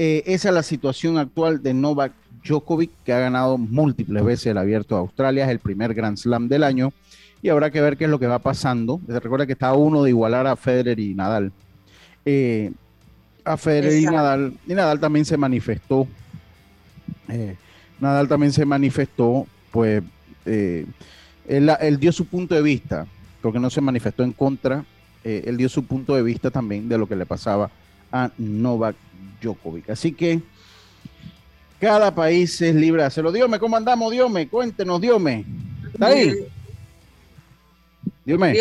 eh, esa es la situación actual de Novak Djokovic, que ha ganado múltiples veces el abierto de Australia, es el primer Grand Slam del año, y habrá que ver qué es lo que va pasando. Recuerda que está uno de igualar a Federer y Nadal. Eh, a Federer y Nadal. Y Nadal también se manifestó. Eh, Nadal también se manifestó, pues él, dio su punto de vista, porque no se manifestó en contra, eh, él dio su punto de vista también de lo que le pasaba a Novak Djokovic. Así que cada país es libre de hacerlo. Dios me, ¿cómo andamos? Dios me, cuéntenos, Dios me. ¿Está ahí? Dios me.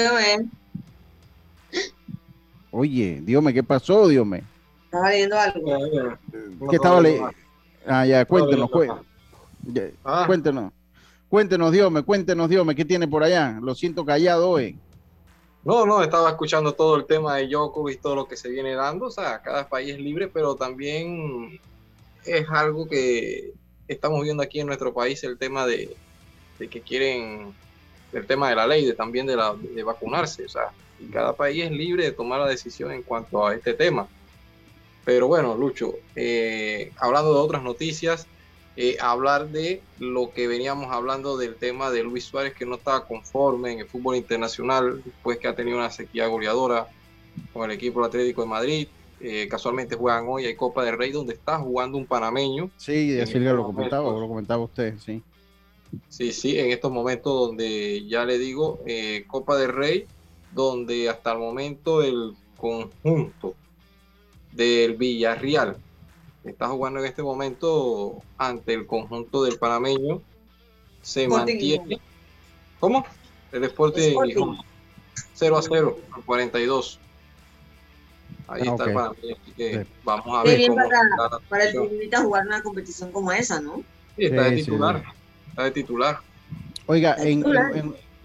Oye, Dios me, ¿qué pasó, Dios me? Estaba leyendo algo. ¿Qué estaba leyendo? Ah, ya, cuéntenos, ah. cuéntenos. Cuéntenos, Dios cuéntenos, Dios ¿qué tiene por allá? Lo siento callado hoy. No, no, estaba escuchando todo el tema de Djokovic y todo lo que se viene dando. O sea, cada país es libre, pero también es algo que estamos viendo aquí en nuestro país, el tema de, que quieren, el tema de la ley, de también de, la, de vacunarse. O sea, cada país es libre de tomar la decisión en cuanto a este tema. Pero bueno, Lucho, eh, hablando de otras noticias, eh, hablar de lo que veníamos hablando del tema de Luis Suárez, que no estaba conforme en el fútbol internacional, después que ha tenido una sequía goleadora con el equipo Atlético de Madrid. Eh, casualmente juegan hoy hay Copa del Rey, donde está jugando un panameño. Sí, así lo comentaba, lo comentaba usted, sí. Sí, sí, en estos momentos donde ya le digo, Copa del Rey, donde hasta el momento el conjunto del Villarreal. Está jugando en este momento ante el conjunto del panameño. Se mantiene. ¿Cómo? El Sporting, 0 a 0, 42. Ahí ah, está el panameño, así que vamos a ver. cómo para, para el jugar una competición como esa, ¿no? Sí, está de titular. Está de titular. Oiga, en,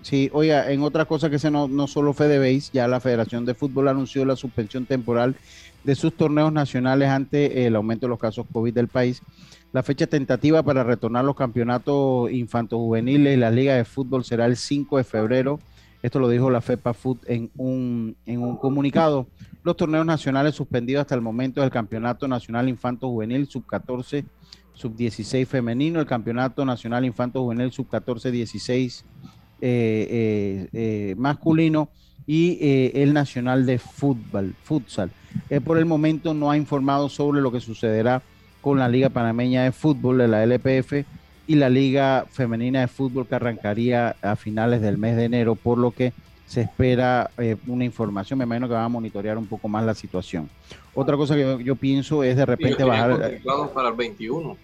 sí, oiga, en otra cosa que se no, no solo Base, ya la Federación de Fútbol anunció la suspensión temporal de sus torneos nacionales ante el aumento de los casos COVID del país. La fecha tentativa para retornar los campeonatos infanto-juveniles y la Liga de Fútbol será el 5 de febrero. Esto lo dijo la FEPA Food en un, en un comunicado. Los torneos nacionales suspendidos hasta el momento del Campeonato Nacional Infanto Juvenil Sub-14, Sub-16 femenino, el Campeonato Nacional Infanto Juvenil Sub-14, 16 masculino y el nacional de fútbol, futsal. por el momento no ha informado sobre lo que sucederá con la Liga Panameña de Fútbol de la LPF y la Liga Femenina de Fútbol que arrancaría a finales del mes de enero, por lo que se espera eh, una información, me imagino que van a monitorear un poco más la situación. Otra cosa que yo, pienso es de repente bajar... para el 21.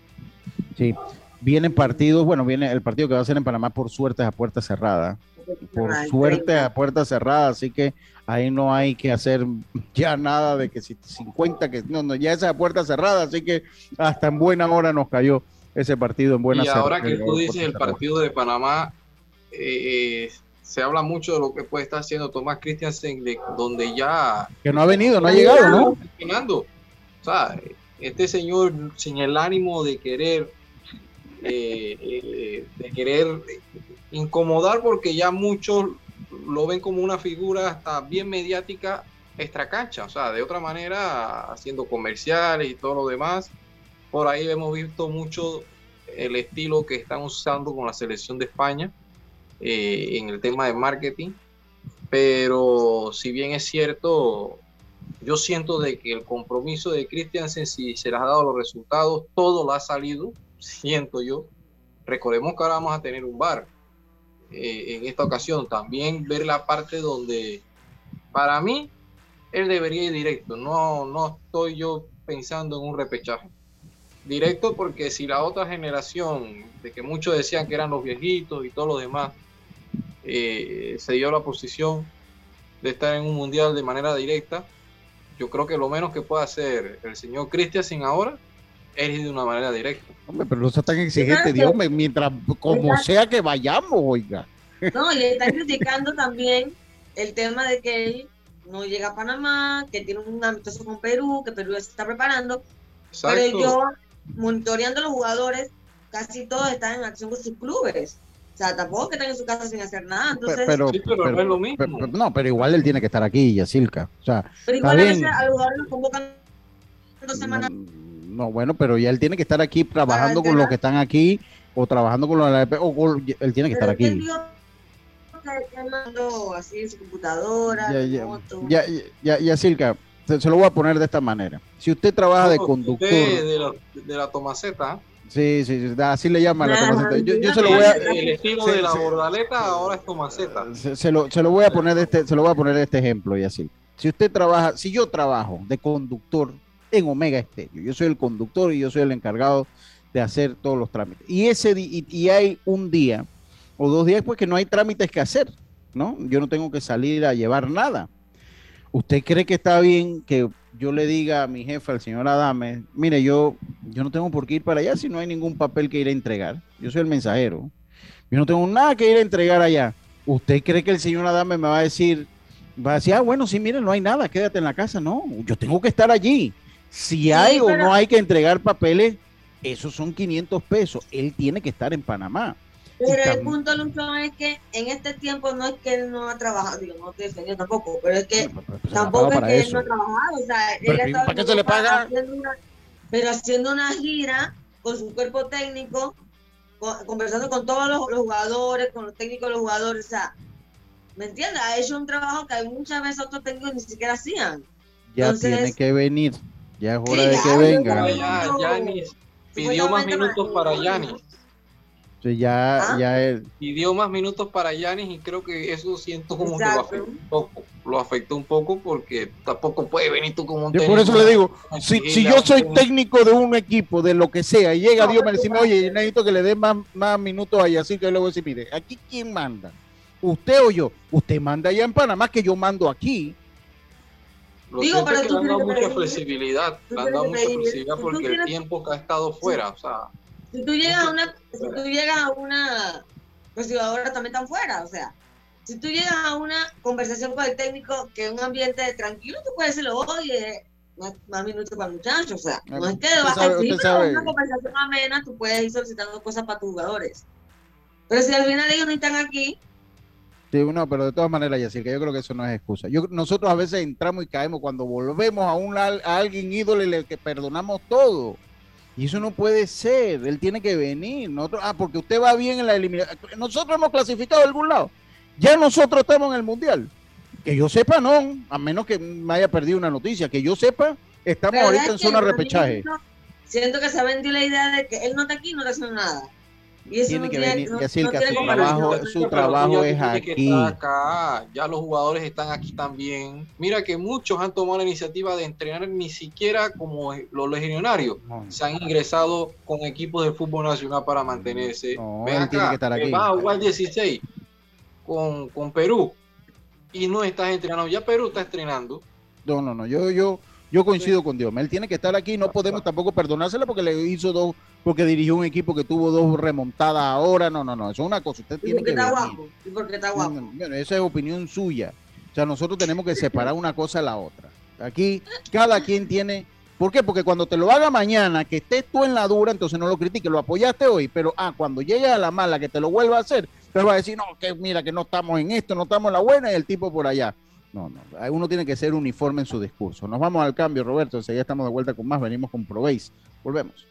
Sí, vienen partidos, bueno, viene el partido que va a ser en Panamá por suerte a puerta cerrada. Por suerte a puerta cerrada, así que ahí no hay que hacer ya nada de que si 50, que no, no, ya esa puerta cerrada, así que hasta en buena hora nos cayó ese partido en buena Y ahora que tú dices el partido de Panamá, eh, se habla mucho de lo que puede estar haciendo Tomás Christiansen, de donde ya... Que no ha venido, no ha llegado, ¿no? O sea, este señor sin el ánimo de querer, eh, eh, de querer incomodar, porque ya muchos lo ven como una figura hasta bien mediática extra cancha, o sea, de otra manera, haciendo comerciales y todo lo demás por ahí hemos visto mucho el estilo que están usando con la selección de España eh, en el tema de marketing. Pero si bien es cierto, yo siento de que el compromiso de Christiansen, si se le ha dado los resultados, todo lo ha salido, siento yo. Recordemos que ahora vamos a tener un bar eh, en esta ocasión. También ver la parte donde, para mí, él debería ir directo. No, no estoy yo pensando en un repechaje directo porque si la otra generación, de que muchos decían que eran los viejitos y todo lo demás, eh, se dio la posición de estar en un mundial de manera directa, yo creo que lo menos que puede hacer el señor Christian ahora es ir de una manera directa. Hombre, pero no sea tan exigente, Dios, mientras como sea que vayamos, oiga. No, le están criticando también el tema de que él no llega a Panamá, que tiene un amistoso con Perú, que Perú ya se está preparando. Pero yo monitoreando los jugadores, casi todos están en acción con sus clubes. O sea, tampoco que están en su casa sin hacer nada. Entonces, pero, pero, no es lo mismo. no, pero igual él tiene que estar aquí, Yacilca. O sea, pero igual a veces a los jugadores los convocan dos semanas. No, bueno, pero ya él tiene que estar aquí trabajando con los que están aquí o trabajando con los de la o él tiene que estar aquí. así su computadora, ya, ya, ya, ya, se, lo voy a poner de esta manera. Si usted trabaja de conductor. De la, de la tomaceta. Sí, sí, así le llaman la tomaceta. Yo, se lo voy a, el estilo de la bordaleta ahora es tomaceta. Se, lo, se lo voy a poner de este, se lo voy a poner este ejemplo y así. Si usted trabaja, si yo trabajo de conductor en Omega Estéreo, yo soy el conductor y yo soy el encargado de hacer todos los trámites. Y ese y, y hay un día o dos días pues que no hay trámites que hacer, ¿no? Yo no tengo que salir a llevar nada. ¿Usted cree que está bien que yo le diga a mi jefe, al señor Adame, mire, yo, yo no tengo por qué ir para allá si no hay ningún papel que ir a entregar? Yo soy el mensajero. Yo no tengo nada que ir a entregar allá. ¿Usted cree que el señor Adame me va a decir, va a decir, ah, bueno, sí, mire, no hay nada, quédate en la casa? No, yo tengo que estar allí. Si hay o no hay que entregar papeles, esos son 500 pesos. Él tiene que estar en Panamá. Pero el punto, Lucho, es que en este tiempo no es que él no ha trabajado, digo, no estoy defendiendo tampoco, pero es que tampoco es que él no ha trabajado. O sea, él ¿Para qué se le paga? pero haciendo una gira con su cuerpo técnico, conversando con todos los, jugadores, con los técnicos de los jugadores, o sea, ¿me entiendes? Ha hecho un trabajo que muchas veces otros técnicos ni siquiera hacían. Ya tiene que venir, ya es hora de que venga. Ya, Yanis pidió más minutos para Yanis ya, ah. ya Pidió más minutos para Yanis y creo que eso siento como que lo afectó un poco. Lo afectó un poco porque tampoco puede venir tú como un Yo por eso le digo, si, si yo soy técnico de un equipo, de lo que sea, y llega Dios me dice, oye, necesito que le dé más, más minutos ahí, así que luego se pide, ¿aquí quién manda? ¿Usted o yo? Usted manda allá en Panamá que yo mando aquí. Digo, pero que le han dado mucha flexibilidad, le han dado mucha flexibilidad porque el tiempo que ha estado fuera, o sea si tú llegas a una, si tú llegas a una, pues ahora también están fuera, o sea, si tú llegas a una conversación con el técnico que es un ambiente tranquilo, tú puedes decirlo, oye, más, más minutos para el muchacho, o sea, no es que vas a decir, una conversación amena, tú puedes ir solicitando cosas para tus jugadores. Pero si al final ellos no están aquí, Sí, no, pero de todas maneras, Yacir, que yo creo que eso no es excusa. Yo, nosotros a veces entramos y caemos cuando volvemos a, un, a alguien ídolo y le que perdonamos todo Y eso no puede ser, él tiene que venir. Nosotros, ah, porque usted va bien en la eliminación. Nosotros hemos clasificado a algún lado. Ya nosotros estamos en el Mundial. Que yo sepa, no, a menos que me haya perdido una noticia. Que yo sepa, estamos ahorita en zona repechaje. Siento que se vendió la idea de que él no está aquí no está haciendo nada. Y tiene que venir, no, decir que su trabajo, su trabajo es aquí. acá. Ya los jugadores están aquí también. Mira que muchos han tomado la iniciativa de entrenar ni siquiera como los legionarios. Se han ingresado con equipos de fútbol nacional para mantenerse. Ven acá, tiene que estar aquí. Va a jugar 16 con, con Perú y no estás entrenando. Ya Perú está estrenando. No, no, no. Yo, yo, yo coincido con Dios. Él tiene que estar aquí. No podemos tampoco perdonárselo porque le hizo dos, porque dirigió un equipo que tuvo dos remontadas ahora. No, no, no. Eso es una cosa. Usted tiene que. Está guapo? ¿Y porque está guapo? Bueno, esa es opinión suya. O sea, nosotros tenemos que separar una cosa de la otra. Aquí, cada quien tiene. ¿Por qué? Porque cuando te lo haga mañana, que estés tú en la dura, entonces no lo critiques, lo apoyaste hoy, pero ah, cuando llegue a la mala que te lo vuelva a hacer, te va a decir, no, que mira, que no estamos en esto, no estamos en la buena y el tipo por allá. No, no, uno tiene que ser uniforme en su discurso. Nos vamos al cambio, Roberto, enseguida estamos de vuelta con más, venimos con Probéis. Volvemos.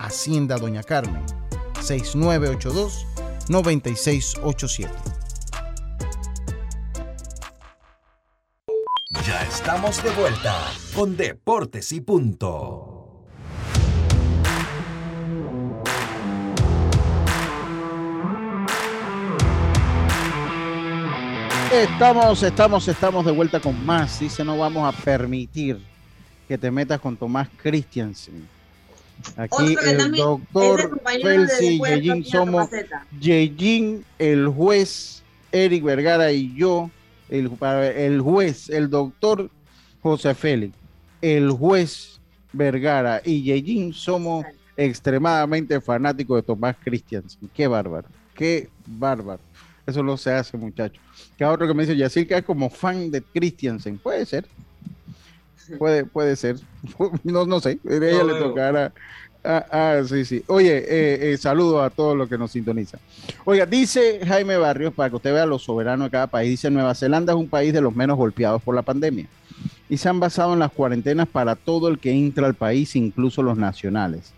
Hacienda Doña Carmen, 6982-9687. Ya estamos de vuelta con Deportes y Punto. Estamos, estamos, estamos de vuelta con más. Dice, no vamos a permitir que te metas con Tomás Christiansen Aquí el doctor Felsi, Yejin somos Yejin, el juez Eric Vergara y yo, el, el juez, el doctor José Félix, el juez Vergara y Yejin somos extremadamente fanáticos de Tomás Christiansen. Qué bárbaro, qué bárbaro. Eso no se hace, muchachos. Que otro que me dice Yacir que es como fan de Christiansen. Puede ser. Puede, puede ser. No, no sé. Ella le tocará. Ah, ah, sí, sí. Oye, eh, eh, saludo a todos los que nos sintonizan. Oiga, dice Jaime Barrios, para que usted vea lo soberano de cada país, dice Nueva Zelanda es un país de los menos golpeados por la pandemia. Y se han basado en las cuarentenas para todo el que entra al país, incluso los nacionales.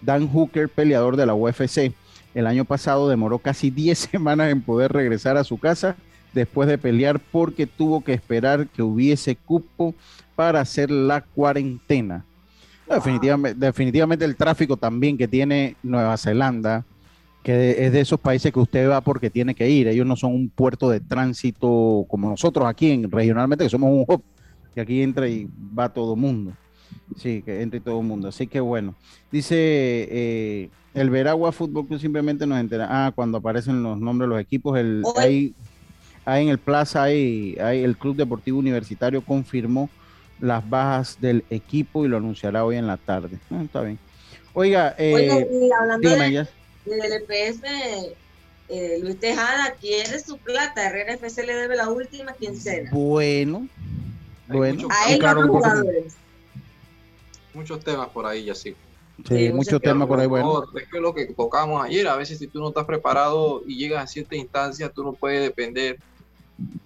Dan Hooker, peleador de la UFC, el año pasado demoró casi 10 semanas en poder regresar a su casa después de pelear porque tuvo que esperar que hubiese cupo para hacer la cuarentena. definitivamente, definitivamente el tráfico también que tiene Nueva Zelanda, que es de esos países que usted va porque tiene que ir. Ellos no son un puerto de tránsito como nosotros aquí en, regionalmente, que somos un hub, que aquí entra y va todo el mundo. Sí, que entra y todo el mundo. Así que bueno, dice eh, el Veragua Fútbol Club simplemente nos entera. Ah, cuando aparecen los nombres de los equipos, el, ahí, ahí en el Plaza, ahí, ahí el Club Deportivo Universitario confirmó las bajas del equipo y lo anunciará hoy en la tarde. Ah, está bien. Oiga, eh, hablando del EPS, eh, Luis Tejada quiere su plata. Herrera FC le debe la última quincena. Bueno, bueno. A él claro, jugadores. Muchos temas por ahí, ya sí. Sí, muchos temas por ahí, bueno. Es que lo que tocamos ayer, a veces si tú no estás preparado y llegas a cierta instancia, tú no puedes depender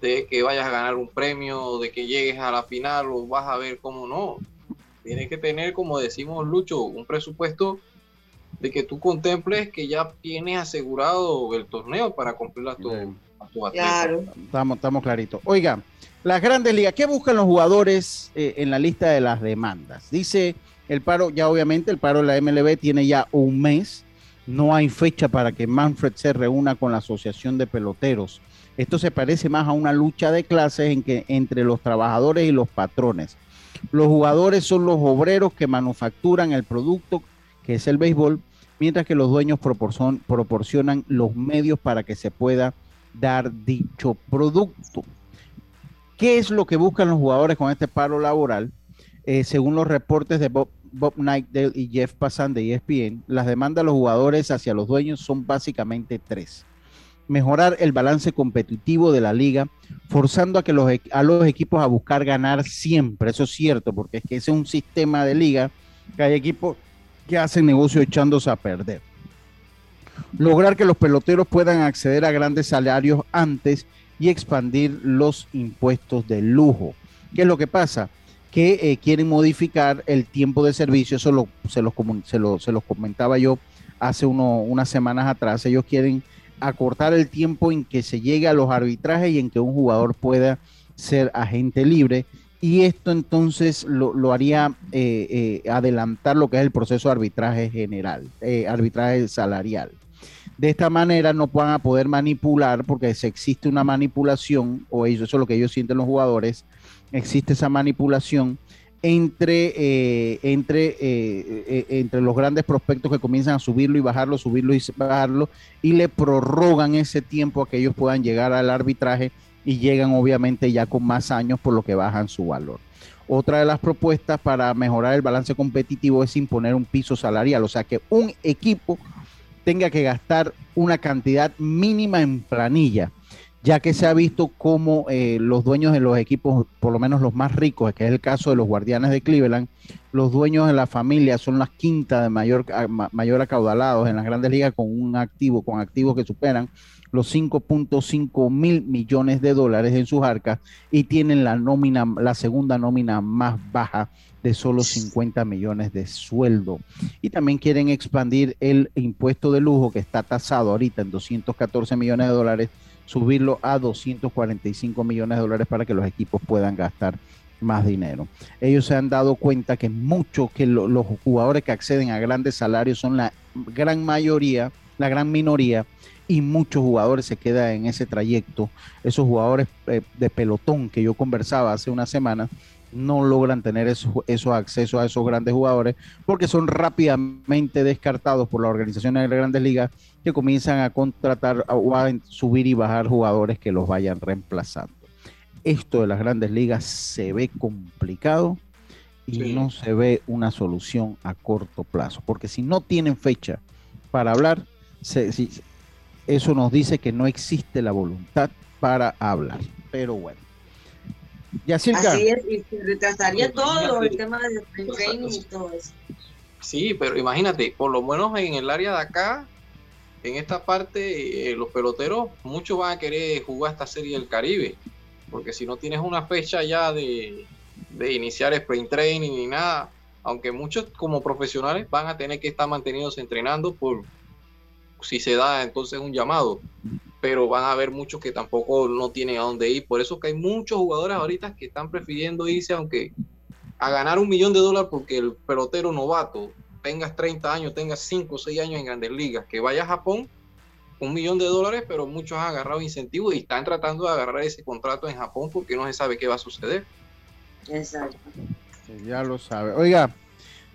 de que vayas a ganar un premio, de que llegues a la final o vas a ver cómo no. Tienes que tener, como decimos Lucho, un presupuesto de que tú contemples que ya tienes asegurado el torneo para cumplir a tu, Claro. Estamos, estamos claritos. Oiga, las grandes ligas, ¿qué buscan los jugadores eh, en la lista de las demandas? Dice el paro, ya obviamente el paro de la MLB tiene ya un mes. No hay fecha para que Manfred se reúna con la Asociación de Peloteros. Esto se parece más a una lucha de clases en que, entre los trabajadores y los patrones. Los jugadores son los obreros que manufacturan el producto que es el béisbol, mientras que los dueños proporcionan los medios para que se pueda dar dicho producto. ¿Qué es lo que buscan los jugadores con este paro laboral? Eh, según los reportes de Bob, Bob Nightdale y Jeff Passan de ESPN, las demandas de los jugadores hacia los dueños son básicamente tres. Mejorar el balance competitivo de la liga, forzando a, que los, a los equipos a buscar ganar siempre. Eso es cierto, porque es que ese es un sistema de liga que hay equipos que hacen negocio echándose a perder. Lograr que los peloteros puedan acceder a grandes salarios antes y expandir los impuestos de lujo. ¿Qué es lo que pasa? Que eh, quieren modificar el tiempo de servicio, eso se, los, se, los comentaba yo hace unas semanas atrás. Ellos quieren acortar el tiempo en que se llegue a los arbitrajes y en que un jugador pueda ser agente libre y esto entonces lo, haría eh, eh, adelantar lo que es el proceso de arbitraje general, eh, arbitraje salarial. De esta manera no van a poder manipular, porque si existe una manipulación, o eso, es lo que ellos sienten los jugadores, existe esa manipulación entre, entre, entre los grandes prospectos que comienzan a subirlo y bajarlo, subirlo y bajarlo, y le prorrogan ese tiempo a que ellos puedan llegar al arbitraje y llegan obviamente ya con más años por lo que bajan su valor. Otra de las propuestas para mejorar el balance competitivo es imponer un piso salarial, o sea que un equipo tenga que gastar una cantidad mínima en planilla, ya que se ha visto como eh, los dueños de los equipos, por lo menos los más ricos, que es el caso de los Guardianes de Cleveland, los dueños de la familia son las quintas de mayor, mayor acaudalados en las grandes ligas con un activo, con activos que superan los 5.5 mil millones de dólares en sus arcas y tienen la nómina, la segunda nómina más baja de solo 50 millones de sueldo. Y también quieren expandir el impuesto de lujo que está tasado ahorita en 214 millones de dólares, subirlo a 245 millones de dólares para que los equipos puedan gastar más dinero. Ellos se han dado cuenta que muchos que los jugadores que acceden a grandes salarios son la gran mayoría, la gran minoría y muchos jugadores se quedan en ese trayecto. Esos jugadores eh, de pelotón que yo conversaba hace una semana no logran tener esos, esos accesos a esos grandes jugadores porque son rápidamente descartados por las organizaciones de las grandes ligas que comienzan a contratar o a subir y bajar jugadores que los vayan reemplazando. Esto de las grandes ligas se ve complicado y no se ve una solución a corto plazo, porque si no tienen fecha para hablar, se, eso nos dice que no existe la voluntad para hablar. Pero bueno. Ya Así es, y se retrasaría todo el tema del training y todo eso. Sí, pero imagínate, por lo menos en el área de acá, en esta parte, eh, los peloteros, muchos van a querer jugar esta serie del Caribe, porque si no tienes una fecha ya de, de iniciar sprint training ni nada, aunque muchos como profesionales van a tener que estar mantenidos entrenando por, si se da entonces un llamado, pero van a haber muchos que tampoco no tienen a dónde ir. Por eso que hay muchos jugadores ahorita que están prefiriendo irse, aunque a ganar un millón de dólares porque el pelotero novato tengas 30 años, tengas 5 o 6 años en grandes ligas, que vaya a Japón, un millón de dólares, pero muchos han agarrado incentivos y están tratando de agarrar ese contrato en Japón porque no se sabe qué va a suceder. Exacto. Ya lo sabe. Oiga,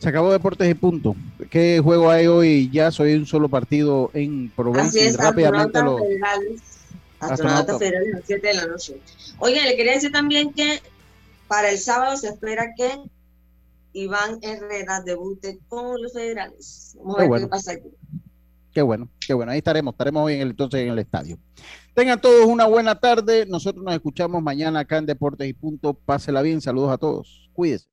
se acabó Deportes y punto. ¿Qué juego hay hoy? Ya soy un solo partido en Provenza. Así es, rápidamente lo... Federales. Astronauta, Federales a las 7 de la noche. Oye, le quería decir también que para el sábado se espera que Iván Herrera debute con los Federales. Vamos a ver bueno. qué pasa aquí. Qué bueno, qué bueno. Ahí estaremos, estaremos hoy en el, entonces en el estadio. Tengan todos una buena tarde. Nosotros nos escuchamos mañana acá en Deportes y Punto. Pásela bien. Saludos a todos. Cuídense.